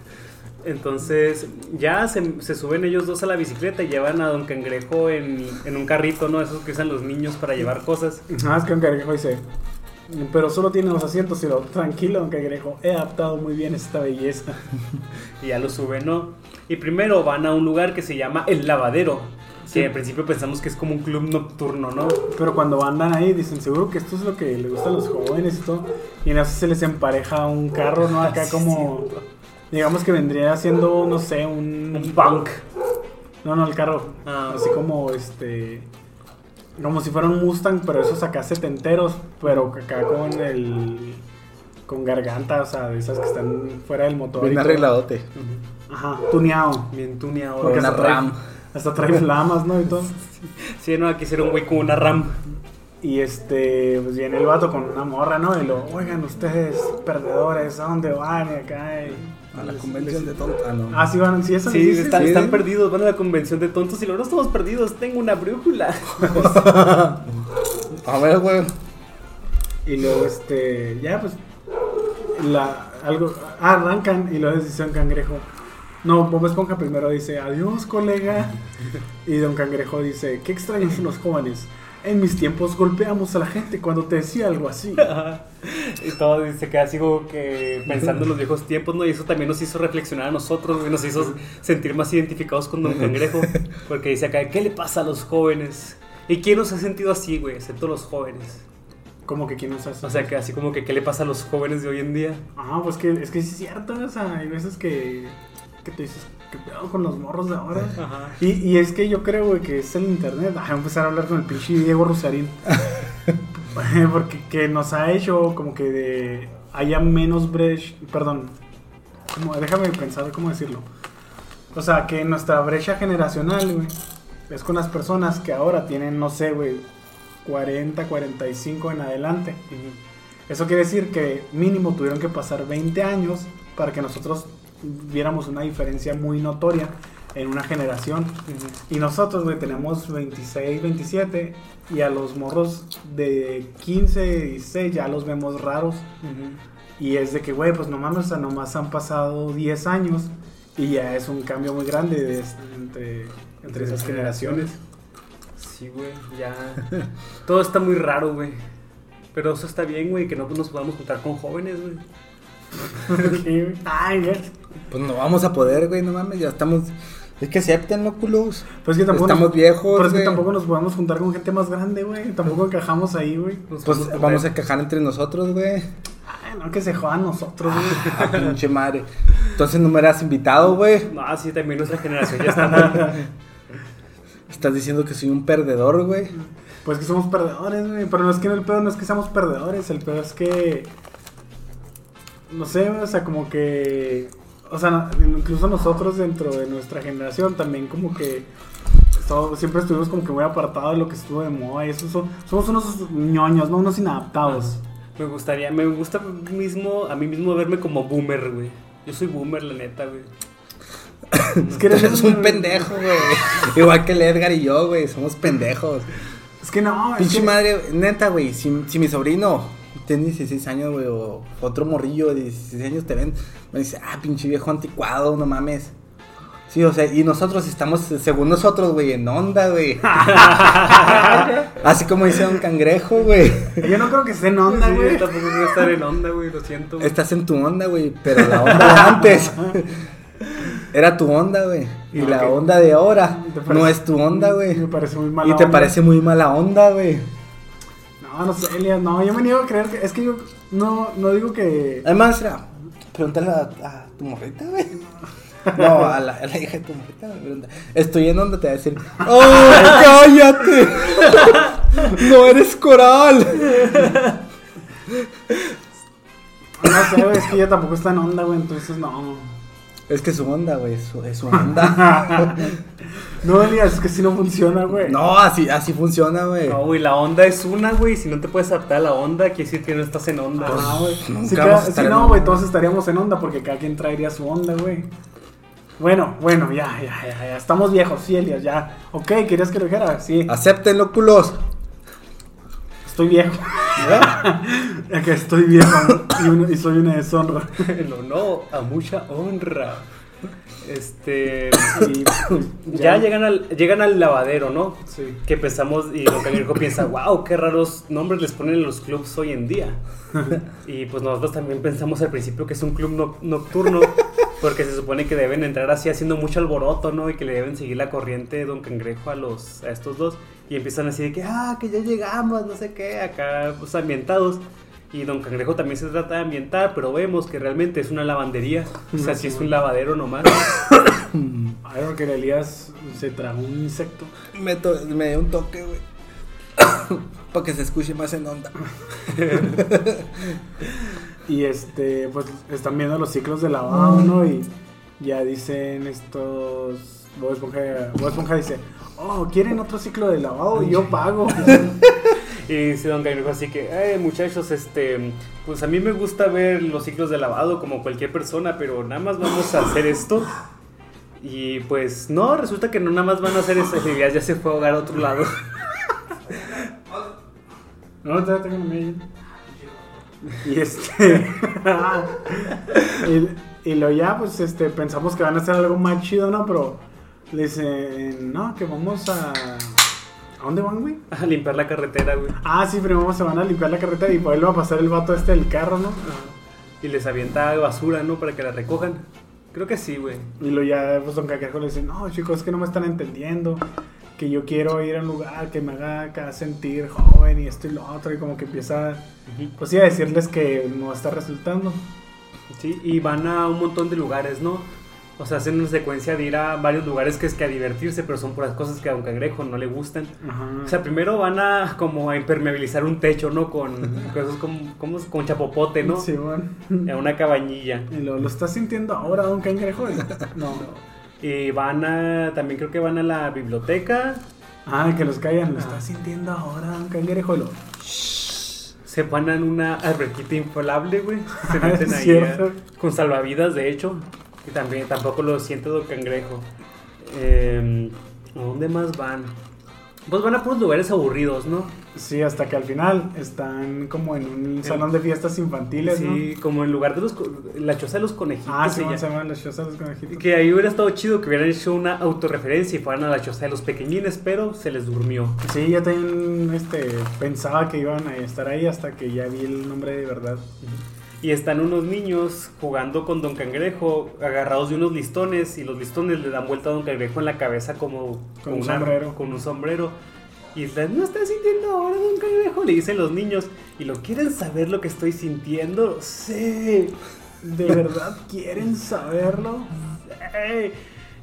Entonces, ya se, se suben ellos dos a la bicicleta y llevan a Don Cangrejo en, en un carrito, ¿no? Esos que usan los niños para llevar cosas. nada más que un cangrejo dice, pero solo tiene los asientos y lo tranquilo, don cangrejo, he adaptado muy bien esta belleza. Y ya lo suben, ¿no? Y primero van a un lugar que se llama El Lavadero. Sí. Que al principio pensamos que es como un club nocturno, ¿no? Pero cuando andan ahí dicen, seguro que esto es lo que le gusta a los jóvenes y todo. Y en eso se les empareja un carro, ¿no? Acá como, digamos que vendría siendo, no sé, un... Un punk. No, no, el carro. Ah. Así como este. Como si fuera un Mustang, pero esos acá setenteros, pero acá con el. con garganta, o sea, de esas que están fuera del motor. Bien arregladote. Ujú. Ajá, tuneado. Bien tuneado. Porque Una hasta trae- RAM. Hasta trae flamas, ¿no? Y todo. Sí, no, aquí será un güey con una RAM. Y este, pues viene el vato con una morra, ¿no? Y lo, oigan, ustedes, perdedores, ¿a dónde van? Y acá. y- A la convención de tonta. Ah, no. Ah, sí van, sí, eso Sí, sí, están, sí. están perdidos, van a la convención de tontos y luego no estamos perdidos, tengo una brújula. A ver, güey. Y luego, este, ya pues, la, algo, ah, arrancan y luego un cangrejo. No, Bob Esponja primero dice, adiós, colega. Y Don Cangrejo dice, qué extraños son los jóvenes. En mis tiempos golpeamos a la gente cuando te decía algo así. y todo y se queda así como que pensando en los viejos tiempos, ¿no? Y eso también nos hizo reflexionar a nosotros, güey, nos hizo sentir más identificados con Don Cangrejo. Porque dice acá, ¿qué le pasa a los jóvenes? ¿Y quién nos ha sentido así, güey? Excepto los jóvenes. Como que quién nos hace. O sea, que así como que, ¿qué le pasa a los jóvenes de hoy en día? Ah, pues que es que sí es cierto, o sea, hay veces que, que te dices, ¿qué pedo con los morros de ahora? Ajá. Y, y es que yo creo, güey, que es el internet. Voy a empezar a hablar con el pinche Diego Rosarín. Porque que nos ha hecho como que de haya menos brecha. Perdón. Como, déjame pensar cómo decirlo. O sea, que nuestra brecha generacional, güey, es con las personas que ahora tienen, no sé, güey, 40, 45 en adelante. Eso quiere decir que mínimo tuvieron que pasar 20 años para que nosotros viéramos una diferencia muy notoria en una generación. Y nosotros, güey, tenemos 26, 27 y a los morros de 15, 16 ya los vemos raros. Y es de que, güey, pues no mames, o sea, nomás han pasado 10 años y ya es un cambio muy grande de- entre, entre esas generaciones. Sí, güey, ya. Todo está muy raro, güey. Pero eso está bien, güey, que no nos podamos juntar con jóvenes, güey. Sí, güey. Ay, güey. Pues no vamos a poder, güey, no mames, ya estamos. Es que aceptenlo, culos. Pues que tampoco Estamos nos- viejos, Pero es que tampoco nos podemos juntar con gente más grande, güey. Tampoco encajamos ahí, güey. Pues vamos a quejar entre nosotros, güey. Ay, no, que se jodan nosotros, güey. Ah, pinche madre. Entonces no me eras invitado, güey. No, sí, también nuestra generación ya está mal. Estás diciendo que soy un perdedor, güey. Pues que somos perdedores, güey. Pero no es que el pedo no es que seamos perdedores. El pedo es que. No sé, o sea, como que. O sea, incluso nosotros dentro de nuestra generación también, como que. todo- siempre estuvimos como que muy apartados de lo que estuvo de moda. Y eso son- somos unos ñoños, ¿no? Unos inadaptados. Me gustaría, me gusta mismo, a mí mismo verme como boomer, güey. Yo soy boomer, la neta, güey. Es que eres Eres un pendejo, güey. Igual que el Edgar y yo, güey. Somos pendejos. Es que no, es Pinche que- madre, neta, güey. Si, si mi sobrino tiene 16 años, güey, o otro morrillo de 16 años te ven, me dice, ah, pinche viejo anticuado, no mames. Sí, o sea, y nosotros estamos, según nosotros, güey, en onda, güey. Así como dice un cangrejo, güey. Yo no creo que esté en onda, Sí, güey. yo tampoco voy a estar en onda, güey, lo siento. güey. Estás en tu onda, güey, pero la onda de antes era tu onda, güey. Y la Ok. onda de ahora no es tu onda, güey. Me parece muy mala Y te onda. parece muy mala onda, güey. No, no sé, Elias, no, yo me niego a creer que. Es que yo no, no digo que. Además, era, pregúntale a, a tu morrita, güey. No, a la, a la hija de tu morrita, me pregunta. Estoy en onda, te va a decir, ¡Oh, cállate! ¡No eres coral! No sé, güey, es que ella tampoco está en onda, güey, entonces no. Es que su onda, güey, es su, es su onda. No, Elias, es que si no funciona, güey. No, así, así funciona, güey. No, güey, la onda es una, güey. Si no te puedes adaptar a la onda, quiere decir que no estás en onda. Ah, güey. En no, güey, todos estaríamos en onda porque cada quien traería su onda, güey. Bueno, bueno, ya, ya, ya, ya. Estamos viejos, sí, Elias, ya. Ok, ¿querías que lo dijera? Sí, Acéptenlo, culos. Estoy viejo. Es que estoy viejo y, uno- y soy una deshonra. El honor a mucha honra. Este. Y, Ya llegan al, llegan al lavadero, ¿no? Sí. Que pensamos, y Don Cangrejo piensa, wow, qué raros nombres les ponen en los clubs hoy en día. Y pues nosotros también pensamos al principio que es un club no- nocturno, porque se supone que deben entrar así haciendo mucho alboroto, ¿no? Y que le deben seguir la corriente de Don Cangrejo a, los, a estos dos. Y empiezan así de que, ah, que ya llegamos, no sé qué, acá pues ambientados. Y Don Cangrejo también se trata de ambientar, pero vemos que realmente es una lavandería. O sea, sí es un lavadero nomás. A ver, porque Elías se tragó un insecto. Me, to- me dio un toque, güey. Para que se escuche más en onda. Y este, pues están viendo los ciclos de lavado, ¿no? Y ya dicen estos. Bob Esponja, Bob Esponja dice: Oh, ¿quieren otro ciclo de lavado? Y yo pago. Y dice Don Cangrejo así que, eh, muchachos, este, pues a mí me gusta ver los ciclos de lavado como cualquier persona, pero nada más vamos a hacer esto. Y pues no, resulta que no nada más van a hacer eso. Y ya, se fue a ahogar a otro lado. No, te tengo. Y este. y, y lo ya, pues este, pensamos que van a hacer algo más chido, ¿no? Pero le dicen, no, que vamos a. ¿A dónde van, güey? A limpiar la carretera, güey. Ah, sí, primero se van a limpiar la carretera y por ahí va a pasar el vato este del carro, ¿no? Y les avienta basura, ¿no? Para que la recojan. Creo que sí, güey. Y lo ya, pues Don Cangrejo le dice, no, chicos, es que no me están entendiendo. Que yo quiero ir a un lugar que me haga acá sentir joven y esto y lo otro. Y como que empieza, pues sí, a decirles que no está resultando. Sí, y van a un montón de lugares, ¿no? O sea, hacen una secuencia de ir a varios lugares que es que a divertirse, pero son puras cosas que a Don Cangrejo no le gustan. Ajá. O sea, primero van a como a impermeabilizar un techo, ¿no? Con cosas como, como con chapopote, ¿no? Sí, bueno. En una cabañilla. Y lo, lo estás sintiendo ahora, Don Cangrejo. No. Y van a, también creo que van a la biblioteca. Ah, que los callan. Lo estás sintiendo ahora, Don Cangrejo. Y lo- Se van a una alberquita inflable, güey. Se Ah, meten es ahí cierto. eh, con salvavidas, de hecho. Y también tampoco lo siente Don Cangrejo. Eh, ¿A dónde más van? Pues van a puros lugares aburridos, ¿no? Sí, hasta que al final están como en un salón de fiestas infantiles, Sí, como en lugar de los... La choza de los conejitos. ¿no? Ah, sí, llama. se llaman las chozas de los conejitos. Que ahí hubiera estado chido que hubieran hecho una autorreferencia y fueran a la choza de los pequeñines, pero se les durmió. Sí, yo también este, pensaba que iban a estar ahí hasta que ya vi el nombre de verdad. Y están unos niños jugando con Don Cangrejo, agarrados de unos listones, y los listones le dan vuelta a Don Cangrejo en la cabeza como Con un una- sombrero. Con un sombrero. Y están, no está sintiendo ahora Don Cangrejo, le dicen los niños. ¿Y lo quieren saber lo que estoy sintiendo? Sí. ¿De verdad quieren saberlo? sí.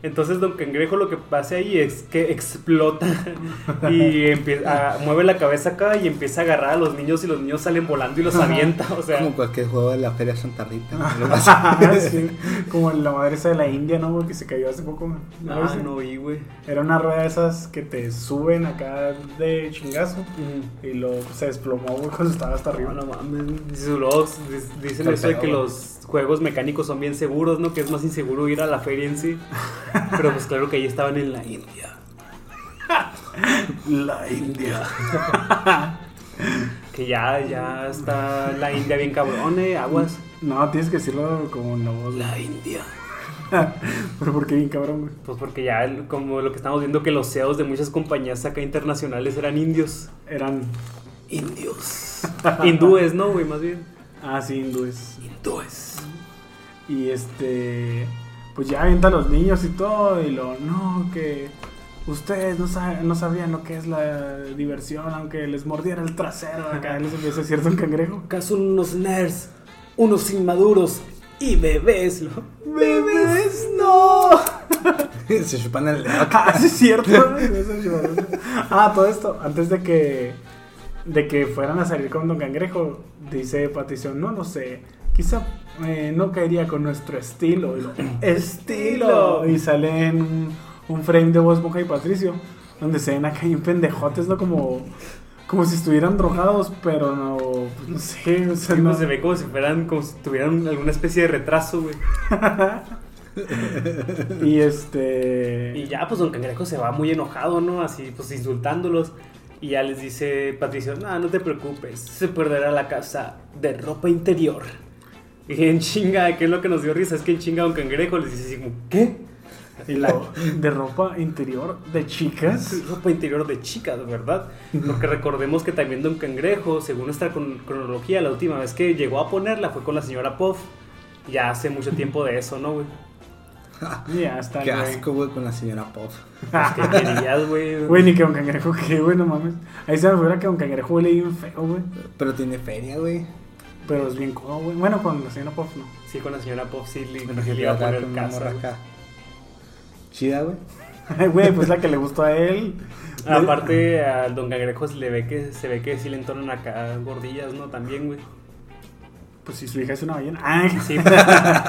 Entonces Don Cangrejo lo que pasa ahí es que explota y empieza, a- mueve la cabeza acá y empieza a agarrar a los niños y los niños salen volando y los avienta. O sea, Como cualquier juego de la Feria Santa Rita. Sí, como la madre esa de la India, ¿no? Que se cayó hace poco. ¿no? ¿No ah, no vi, güey. Era una rueda de esas que te suben acá de chingazo y luego se desplomó, güey, cuando estaba hasta arriba. No, no mames. Dicen eso de que los juegos mecánicos son bien seguros, ¿no? Que es más inseguro ir a la feria en sí. Pero pues claro que ahí estaban en la India. La India. Que ya, ya está la India bien cabrón, eh, aguas. No, tienes que decirlo como en la voz. La India. Pero ¿por qué bien cabrón, güey? Pues porque ya, como lo que estamos viendo, que los CEOs de muchas compañías acá internacionales eran indios. Eran. Indios. Hindúes, ¿no, güey? Más bien. Ah, sí, hindúes. Hindúes. Y este. Pues ya avienta a los niños y todo. Y lo. No, que. Ustedes no, sa- no sabrían lo que es la diversión, aunque les mordiera el trasero. Acá les empieza a decir un cangrejo. Acá son unos nerds, unos inmaduros y bebés. ¿no? ¡Bebés, no! Se chupan el dedo. Ah, sí es cierto. ah, todo esto, antes de que de que fueran a salir con Don Cangrejo, dice Patricio, no lo sé, quizá eh, no caería con nuestro estilo. Estilo. Y sale en un, un frame de Voz Boca y Patricio, donde se ven acá en pendejotes, ¿no? Como, como si estuvieran drogados, pero no, pues, no sé, o sea, Sí, no- se ve como si fueran, como si tuvieran alguna especie de retraso, güey. Y este... Y ya, pues Don Cangrejo se va muy enojado, ¿no? Así, pues insultándolos. Y ya les dice Patricio, no, no te preocupes, se perderá la casa de ropa interior. Y en chinga, ¿qué es lo que nos dio risa? Es que en chinga Don Cangrejo les dice así como, ¿qué? y lo- de ropa interior de chicas. Ropa interior de chicas, ¿verdad? Porque recordemos que también Don Cangrejo, según nuestra cron- cronología, la última vez que llegó a ponerla fue con la señora Puff. Ya hace mucho tiempo de eso, ¿no, güey? Ya está, Qué güey. asco, güey, con la señora Pop. ¿Qué querías, güey? Güey, ni que Don Cangrejo, que güey, no mames. Ahí se me figura que Don Cangrejo huele bien feo, güey. Pero tiene feria, güey. Pero es bien codo, güey. Bueno, con la señora Puff no. Sí, con la señora Puff sí le, iba a poner con casa. morra güey. acá. Chida, güey. Güey, pues la que le gustó a él. Aparte, al Don Cangrejo se le ve que se ve que sí le entonan acá gordillas, ¿no? También, güey. Pues si su hija es una ballena. Ah, Sí,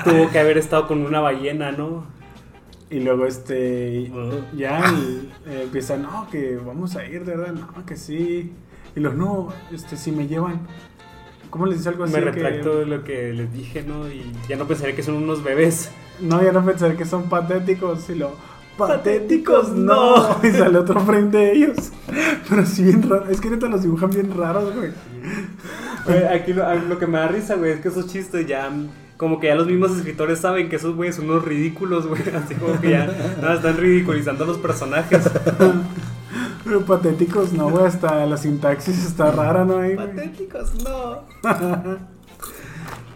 tuvo que haber estado con una ballena, ¿no? Y luego este. Ya y, eh, empieza, no, que vamos a ir, de verdad. No, que sí. Y los, no, este, si me llevan. ¿Cómo les dice algo así? Me que- retracto de lo que les dije, ¿no? Y ya no pensaré que son unos bebés. No, ya no pensar que son patéticos. Y lo, patéticos no. Y sale otro frame de ellos. Pero sí, bien raro. Es que neta los dibujan bien raros, güey. Güey, aquí lo, lo que me da risa, güey, es que esos chistes ya. Como que ya los mismos escritores saben que esos güeyes son unos ridículos, güey. Así como que ya nada, están ridiculizando a los personajes. Pero patéticos no, güey. Hasta la sintaxis está rara, ¿no? Ahí. Patéticos, no.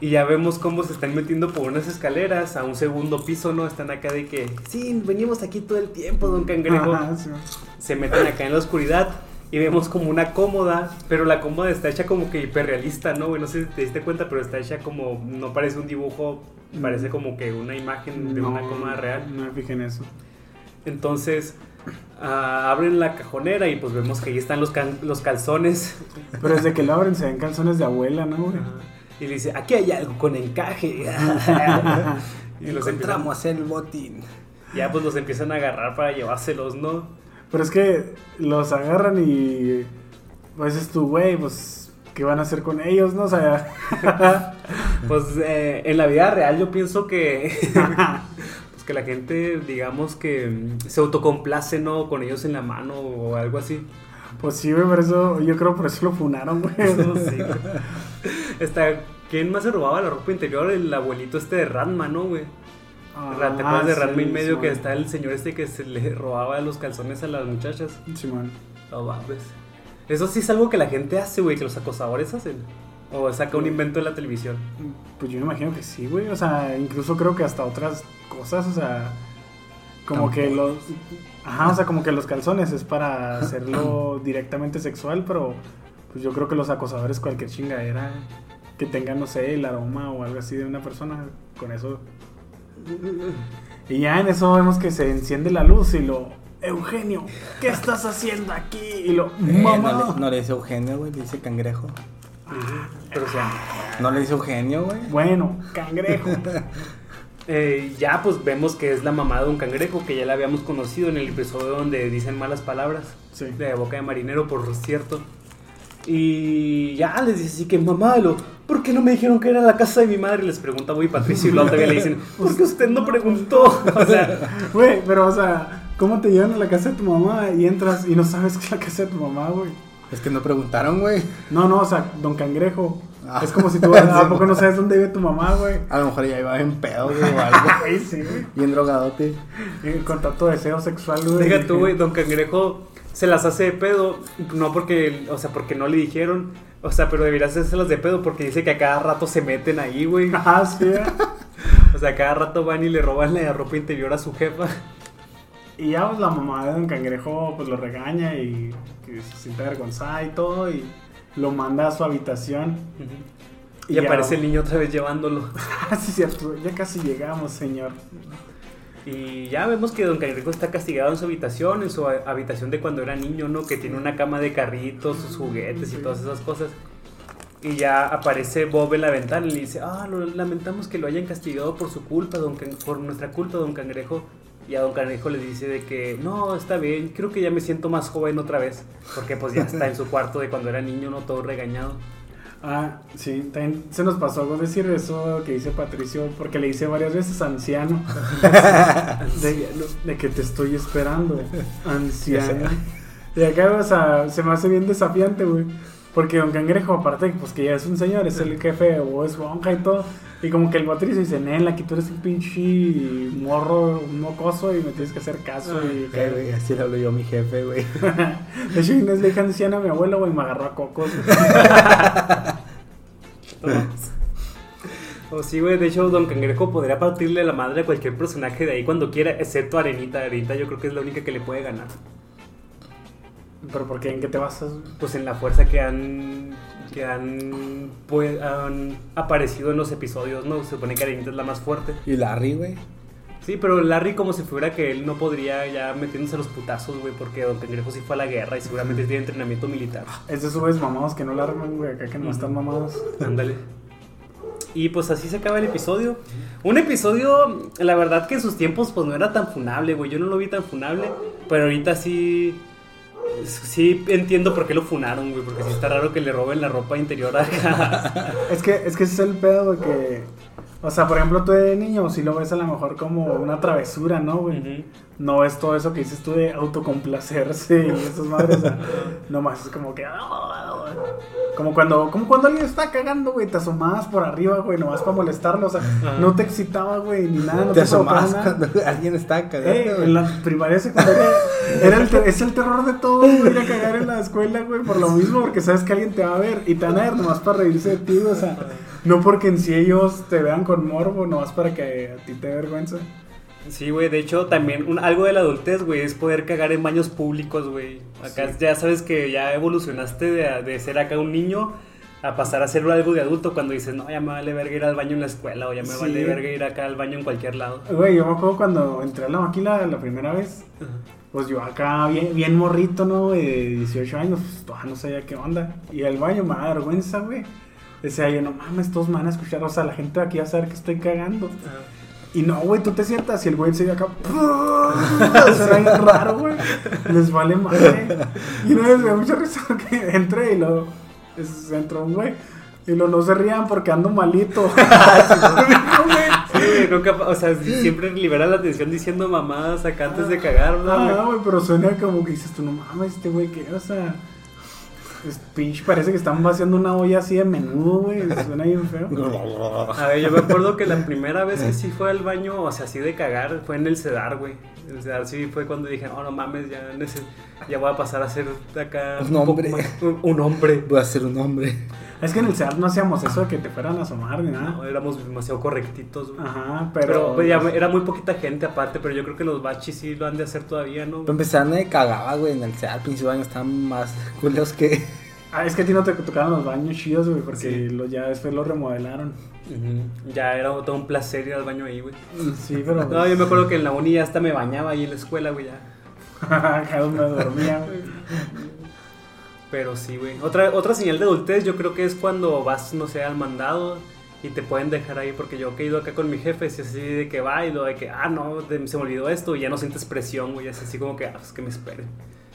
Y ya vemos cómo se están metiendo por unas escaleras a un segundo piso, ¿no? Están acá de que, sí, venimos aquí todo el tiempo, don Cangrejo. Ajá, sí. Se meten acá en la oscuridad y vemos como una cómoda, pero la cómoda está hecha como que hiperrealista, ¿no? güey? No sé si te diste cuenta, pero está hecha como, no parece un dibujo, parece como que una imagen de una cómoda real. No me fijé en eso. Entonces, ah, abren la cajonera y pues vemos que ahí están los, can- los calzones. Pero desde que lo abren se ven calzones de abuela, ¿no, güey? Y le dice, aquí hay algo con encaje. y los empiezan, Encontramos el botín. ya pues los empiezan a agarrar para llevárselos, ¿no? Pero es que los agarran y. Pues es tu güey, pues. ¿Qué van a hacer con ellos, no? O sea. Pues eh, en la vida real yo pienso que... pues que la gente, digamos que mm, se autocomplace, ¿no? Con ellos en la mano o algo así. pues sí, güey, por eso. Yo creo por eso lo funaron, güey. Eso sí, güey. Está, ¿Quién más se robaba la ropa interior? El abuelito este de Ranma, ¿no, güey? Ah, ¿Te acuerdas de sí, Ranma y medio que está el señor este que se le robaba los calzones a las muchachas? Simón. No mames. Eso sí es algo que la gente hace, güey, que los acosadores hacen. O saca un invento de la televisión. Pues yo me imagino que sí, güey. O sea, incluso creo que hasta otras cosas, o sea. Como que los. Ajá, o sea, como que los calzones es para hacerlo directamente sexual, pero pues yo creo que los acosadores, cualquier chingadera que tengan, no sé, el aroma o algo así de una persona, con eso. Y ya en eso vemos que se enciende la luz y lo, Eugenio, ¿qué estás haciendo aquí? Y lo, Eh, mamá. no, le, no le dice Eugenio, güey, le dice cangrejo. Pero o sea, No le dice Eugenio, güey. Bueno, cangrejo. eh, ya pues vemos que es la mamá de un cangrejo que ya la habíamos conocido en el episodio donde dicen malas palabras. Sí. De boca de marinero, por cierto. Y ya les dice así que mamá, lo, ¿por qué no me dijeron que era la casa de mi madre? Les pregunta muy Patricio y la otra vez le dicen, porque usted no preguntó. O sea, Güey, pero o sea, ¿cómo te llevan a la casa de tu mamá y entras y no sabes que es la casa de tu mamá, güey? Es que no preguntaron, güey. No, no, o sea, don cangrejo. Ah. Es como si tú, ¿a poco no sabes dónde vive tu mamá, güey? A lo mejor ya iba en pedo, güey, o algo. Ay, sí, güey. Bien drogadote. En contacto de deseo sexual, güey. deja tú, güey, don cangrejo se las hace de pedo, no porque, o sea, porque no le dijeron, o sea, pero debería hacérselas de pedo porque dice que a cada rato se meten ahí, güey. Ah, sí. ¿eh? O sea, a cada rato van y le roban la ropa interior a su jefa. Y ya pues, la mamá de Don Cangrejo pues lo regaña y se siente avergonzada y todo y lo manda a su habitación. Y, aparece el niño otra vez llevándolo. Ah, sí, cierto, ya casi llegamos, señor. Y ya vemos que Don Cangrejo está castigado en su habitación, en su ha- habitación de cuando era niño, ¿no? Que tiene una cama de carritos, sus juguetes y todas esas cosas. Y ya aparece Bob en la ventana y le dice, ah, lo lamentamos que lo hayan castigado por su culpa, don Can- por nuestra culpa, Don Cangrejo. Y a Don Cangrejo le dice de que, no, está bien, creo que ya me siento más joven otra vez. Porque pues ya está en su cuarto de cuando era niño, ¿no? Todo regañado. Ah, sí, también se nos pasó algo decir eso que dice Patricio, porque le dice varias veces anciano. de, de que te estoy esperando, anciano. Y acá, o sea, se me hace bien desafiante, güey. Porque Don Cangrejo, aparte, pues que ya es un señor, es el jefe o es monja y todo. Y como que el Patricio dice, Nel, aquí tú eres un pinche morro, un mocoso y me tienes que hacer caso. Y, Eh, güey, así le hablo yo a mi jefe, güey. de hecho, Inés le dije anciana a mi abuelo, güey, y me agarró a cocos. O sí, güey, de hecho Don Cangrejo podría partirle la madre a cualquier personaje de ahí cuando quiera, excepto a Arenita. Arenita yo creo que es la única que le puede ganar. ¿Pero por qué? ¿En qué te basas? Pues en la fuerza que han que han, pues, han aparecido en los episodios, ¿no? Se supone que Arenita es la más fuerte. Y Larry, güey. Sí, pero Larry como si fuera que él no podría ya metiéndose a los putazos, güey, porque Don Cangrejo sí fue a la guerra y seguramente tiene entrenamiento militar. Es de subes mamados que no la arman, güey, acá que no están mamados. Ándale. Y pues así se acaba el episodio. Un episodio, la verdad que en sus tiempos pues no era tan funable, güey. Yo no lo vi tan funable, pero ahorita sí... Sí entiendo por qué lo funaron, güey, porque sí está raro que le roben la ropa interior acá. Es que, es que ese es el pedo que. O sea, por ejemplo, tú de niño, si lo ves a lo mejor como una travesura, ¿no, güey? No es todo eso que dices tú de autocomplacerse y esas madres. o sea, nomás es como que. Como cuando, como cuando alguien está cagando, güey, te asomabas por arriba, güey, nomás para molestarlo. O sea, Ajá. no te excitaba, güey, ni nada. No Te te, asomabas cuando alguien estaba cagando, Eh, güey. en la primaria secundaria era el te- es el terror de todo, güey, ir a cagar en la escuela, güey, por lo mismo, porque sabes que alguien te va a ver y te van a ver nomás para reírse de ti, o sea, no porque en sí ellos te vean con morbo, nomás para que a ti te dé vergüenza. Sí, güey, de hecho también un, algo de la adultez, güey, es poder cagar en baños públicos, güey. Acá Sí. ya sabes que ya evolucionaste de, de ser acá un niño a pasar a ser algo de adulto cuando dices, no, ya me vale verga ir al baño en la escuela o ya me Sí. vale verga ir acá al baño en cualquier lado. Güey, yo me acuerdo cuando entré a la máquina la primera vez, pues yo acá bien, bien morrito, ¿no? De 18 años, pues todavía no sabía qué onda. Y al baño me da vergüenza, güey. Decía yo, no mames, todos me van a escuchar, o sea, la gente de aquí va a saber que estoy cagando. Y no, güey, tú te sientas y el güey sigue acá. Será bien raro, güey. Les vale madre. Y vez me dio mucha risa que entré y lo. es- entró un güey. Y lo no se rían porque ando malito. Sí, güey, nunca, o sea, siempre libera la atención diciendo mamadas acá antes de cagar, ¿no? Ah, güey, pero suena como que dices tú, no mames, este güey, ¿qué? O sea. Es pinche, parece que están vaciando una olla así de menudo, güey. Suena bien feo. A ver, yo me acuerdo que la primera vez que sí fue al baño, o sea, así de cagar, fue en el CEDAR, güey. El CEDAR sí fue cuando dije, oh, no mames, ya, ya voy a pasar a ser acá Un poco hombre. más- un, un hombre. Voy a ser un hombre. Es que en el CEAR no hacíamos eso de que te fueran a asomar ni nada. No, éramos demasiado correctitos, güey. Ajá, Pero, pero. pues, ya era muy poquita gente aparte, pero yo creo que los bachis sí lo han de hacer todavía, ¿no? Para empezar, nadie cagaba, güey. En el CEA al principio de año estaban más culeros que. Ah, es que a ti no te tocaron los baños chidos, güey, porque Sí. lo, ya después lo remodelaron. Ya era todo un placer ir al baño ahí, güey. Sí, pero. No, yo me acuerdo que en la uni ya hasta me bañaba ahí en la escuela, güey, ya. Acá me dormía, güey. Pero sí, güey. Otra, otra señal de adultez yo creo que es cuando vas, no sé, al mandado y te pueden dejar ahí, porque yo que he ido acá con mi jefe, es así de que va y lo de que, ah, no, de- se me olvidó esto y ya no sientes presión, güey, es así como que, ah, pues que me esperen.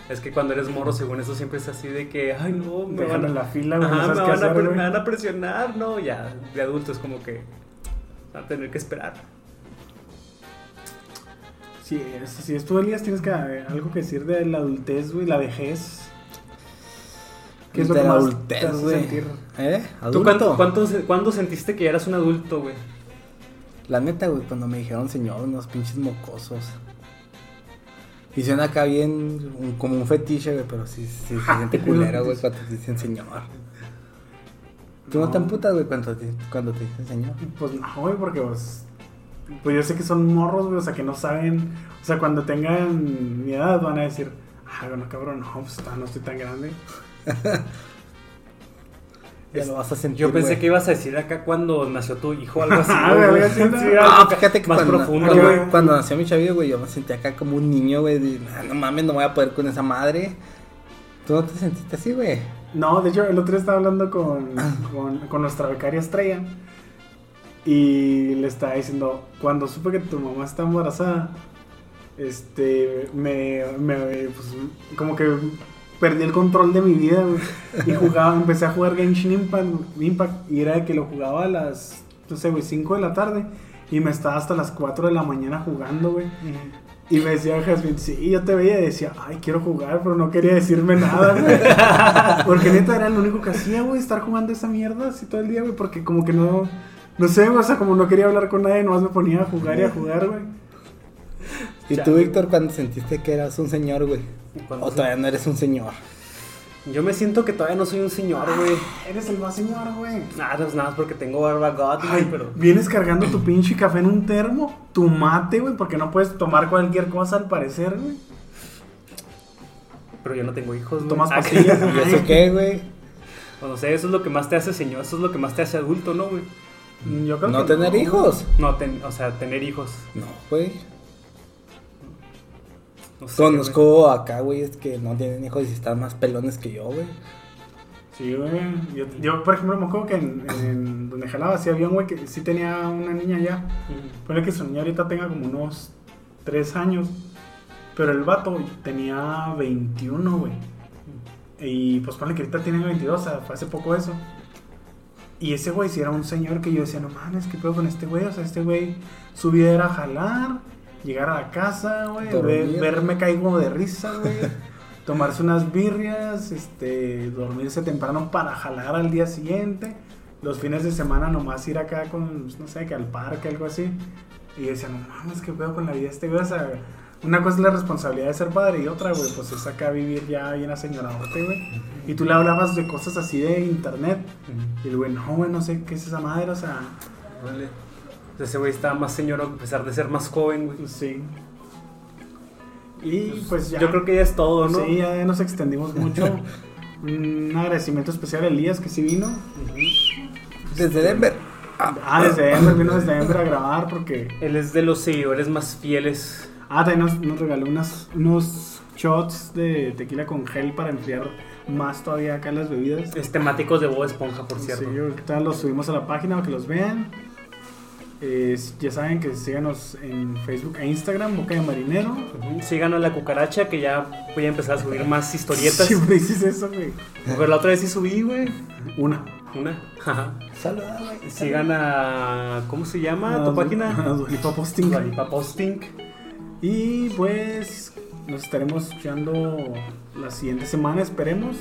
Es que cuando eres morro, según eso, siempre es así de que, ay, no, me van en la fila, güey. Ajá, no sabes me, van a, hacer, pre- güey. me van a presionar, no, ya, de adulto es como que van a tener que esperar. Sí, es- si es tú, Elías, tienes que, algo que decir de la adultez, güey, la vejez. ¿Qué es lo que más adultez, te hace güey. sentir? ¿Eh? ¿Tú cuánto, cuánto, cuándo sentiste que eras un adulto, güey? La neta, güey, cuando me dijeron señor, unos pinches mocosos. Y suena acá bien un- como un fetiche, güey, pero sí, sí se siente culero, güey, cuando te dicen señor. ¿Tú no, te No. emputas, güey, cuando te, cuando te dicen señor? Pues no, güey, porque pues, pues yo sé que son morros, güey, o sea, que no saben, o sea, cuando tengan mi edad van a decir, ah, bueno, cabrón, no, pues no estoy tan grande. Ya lo vas a sentir, Yo pensé que ibas a decir acá cuando nació tu hijo, algo así. Ah, Ah, fíjate que más cuando, profundo, cuando, güey. cuando nació mi chavillo, güey, yo me sentí acá como un niño, güey. "Ah, No mames, no voy a poder con esa madre. ¿Tú no te sentiste así, güey? No, de hecho, el otro día estaba hablando con, con, con nuestra becaria Estrella y le estaba diciendo, cuando supe que tu mamá está embarazada, este, me, me pues, como que perdí el control de mi vida, güey. Y jugaba, empecé a jugar Genshin Impact, Impact y era de que lo jugaba a las, no sé, güey, 5 de la tarde y me estaba hasta las 4 de la mañana jugando, güey. Y me decía Jasmine, sí, yo te veía y decía, ay, quiero jugar, pero no quería decirme nada, güey. Porque neta era lo único que hacía, güey, estar jugando esa mierda así todo el día, güey, porque como que no, no sé, güey, o sea, como no quería hablar con nadie, nomás me ponía a jugar y a jugar, güey. ¿Y tú, Víctor, cuando sentiste que eras un señor, güey? ¿O todavía no eres un señor? Yo me siento que todavía no soy un señor, güey. Eres el más señor, güey. Nada, pues nada más porque tengo barba god, güey, pero... vienes cargando tu pinche café en un termo, tu mate, güey, porque no puedes tomar cualquier cosa al parecer, güey. Pero yo no tengo hijos, güey. Tomas Ah, pastillas. ¿Y eso qué, güey? O sea, eso es lo que más te hace señor, eso es lo que más te hace adulto, ¿no, güey? Yo creo ¿No que tener hijos? No, ten- o sea, tener hijos. No, güey. No sé, güey. Conozco acá, güey, es que no tienen hijos y están más pelones que yo, güey. Sí, güey. Yo, yo, por ejemplo, me acuerdo que en, en donde jalaba, sí había un güey que sí tenía una niña ya. Ponle que su niña ahorita tenga como unos 3 años. Pero el vato tenía 21, güey. Y pues ponle que ahorita tiene 22, o sea, fue hace poco eso. Y ese güey sí era un señor que yo decía, no mames, ¿qué pedo con este güey? O sea, este güey, su vida era jalar, llegar a la casa, güey, ver- verme caigo de risa, güey. tomarse unas birrias, este, dormirse temprano para jalar al día siguiente. Los fines de semana nomás ir acá con, pues, no sé, que al parque, algo así. Y yo decía, no mames, ¿qué pedo con la vida este güey? O sea, una cosa es la responsabilidad de ser padre y otra, güey, pues es acá vivir ya bien aseñoradote, güey. Y tú le hablabas de cosas así de internet. Y el güey, no, güey, no sé qué es esa madre, o sea, Órale. O sea, Ese güey estaba más señor a pesar de ser más joven, güey. pues sí. Y pues ya. Yo creo que ya es todo, ¿no? Sí, ya nos extendimos mucho. Un agradecimiento especial a Elías que sí vino. Desde Denver. Ah, desde Denver, vino desde Denver a grabar porque. Él es de los seguidores más fieles. Ah, también nos, nos regaló unas, unos shots de tequila con gel para enfriar más todavía acá las bebidas. Es temáticos de Bob Esponja, por cierto. Sí, ahorita los subimos a la página para que los vean. Eh, ya saben que síganos en Facebook e Instagram, Boca de Marinero. Ujú. Sigan a la cucaracha que ya voy a empezar a subir más historietas. Siempre dices eso, güey. Pero la otra vez sí subí, güey. Una. Una. Ajá. Saluda, güey. Sigan a. ¿Cómo se llama tu página? Dualipa Posting. Dualipa Posting. Y pues nos estaremos escuchando la siguiente semana, esperemos.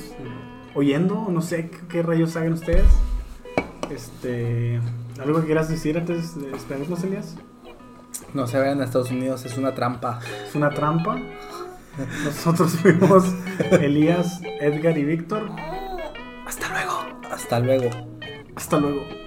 Oyendo, no sé qué, qué rayos hagan ustedes. Este. ¿Algo que quieras decir antes de despedirnos, Elías? No se vayan a Estados Unidos, es una trampa. Es una trampa. Nosotros fuimos Elías, Edgar y Víctor. Hasta luego. Hasta luego. Hasta luego.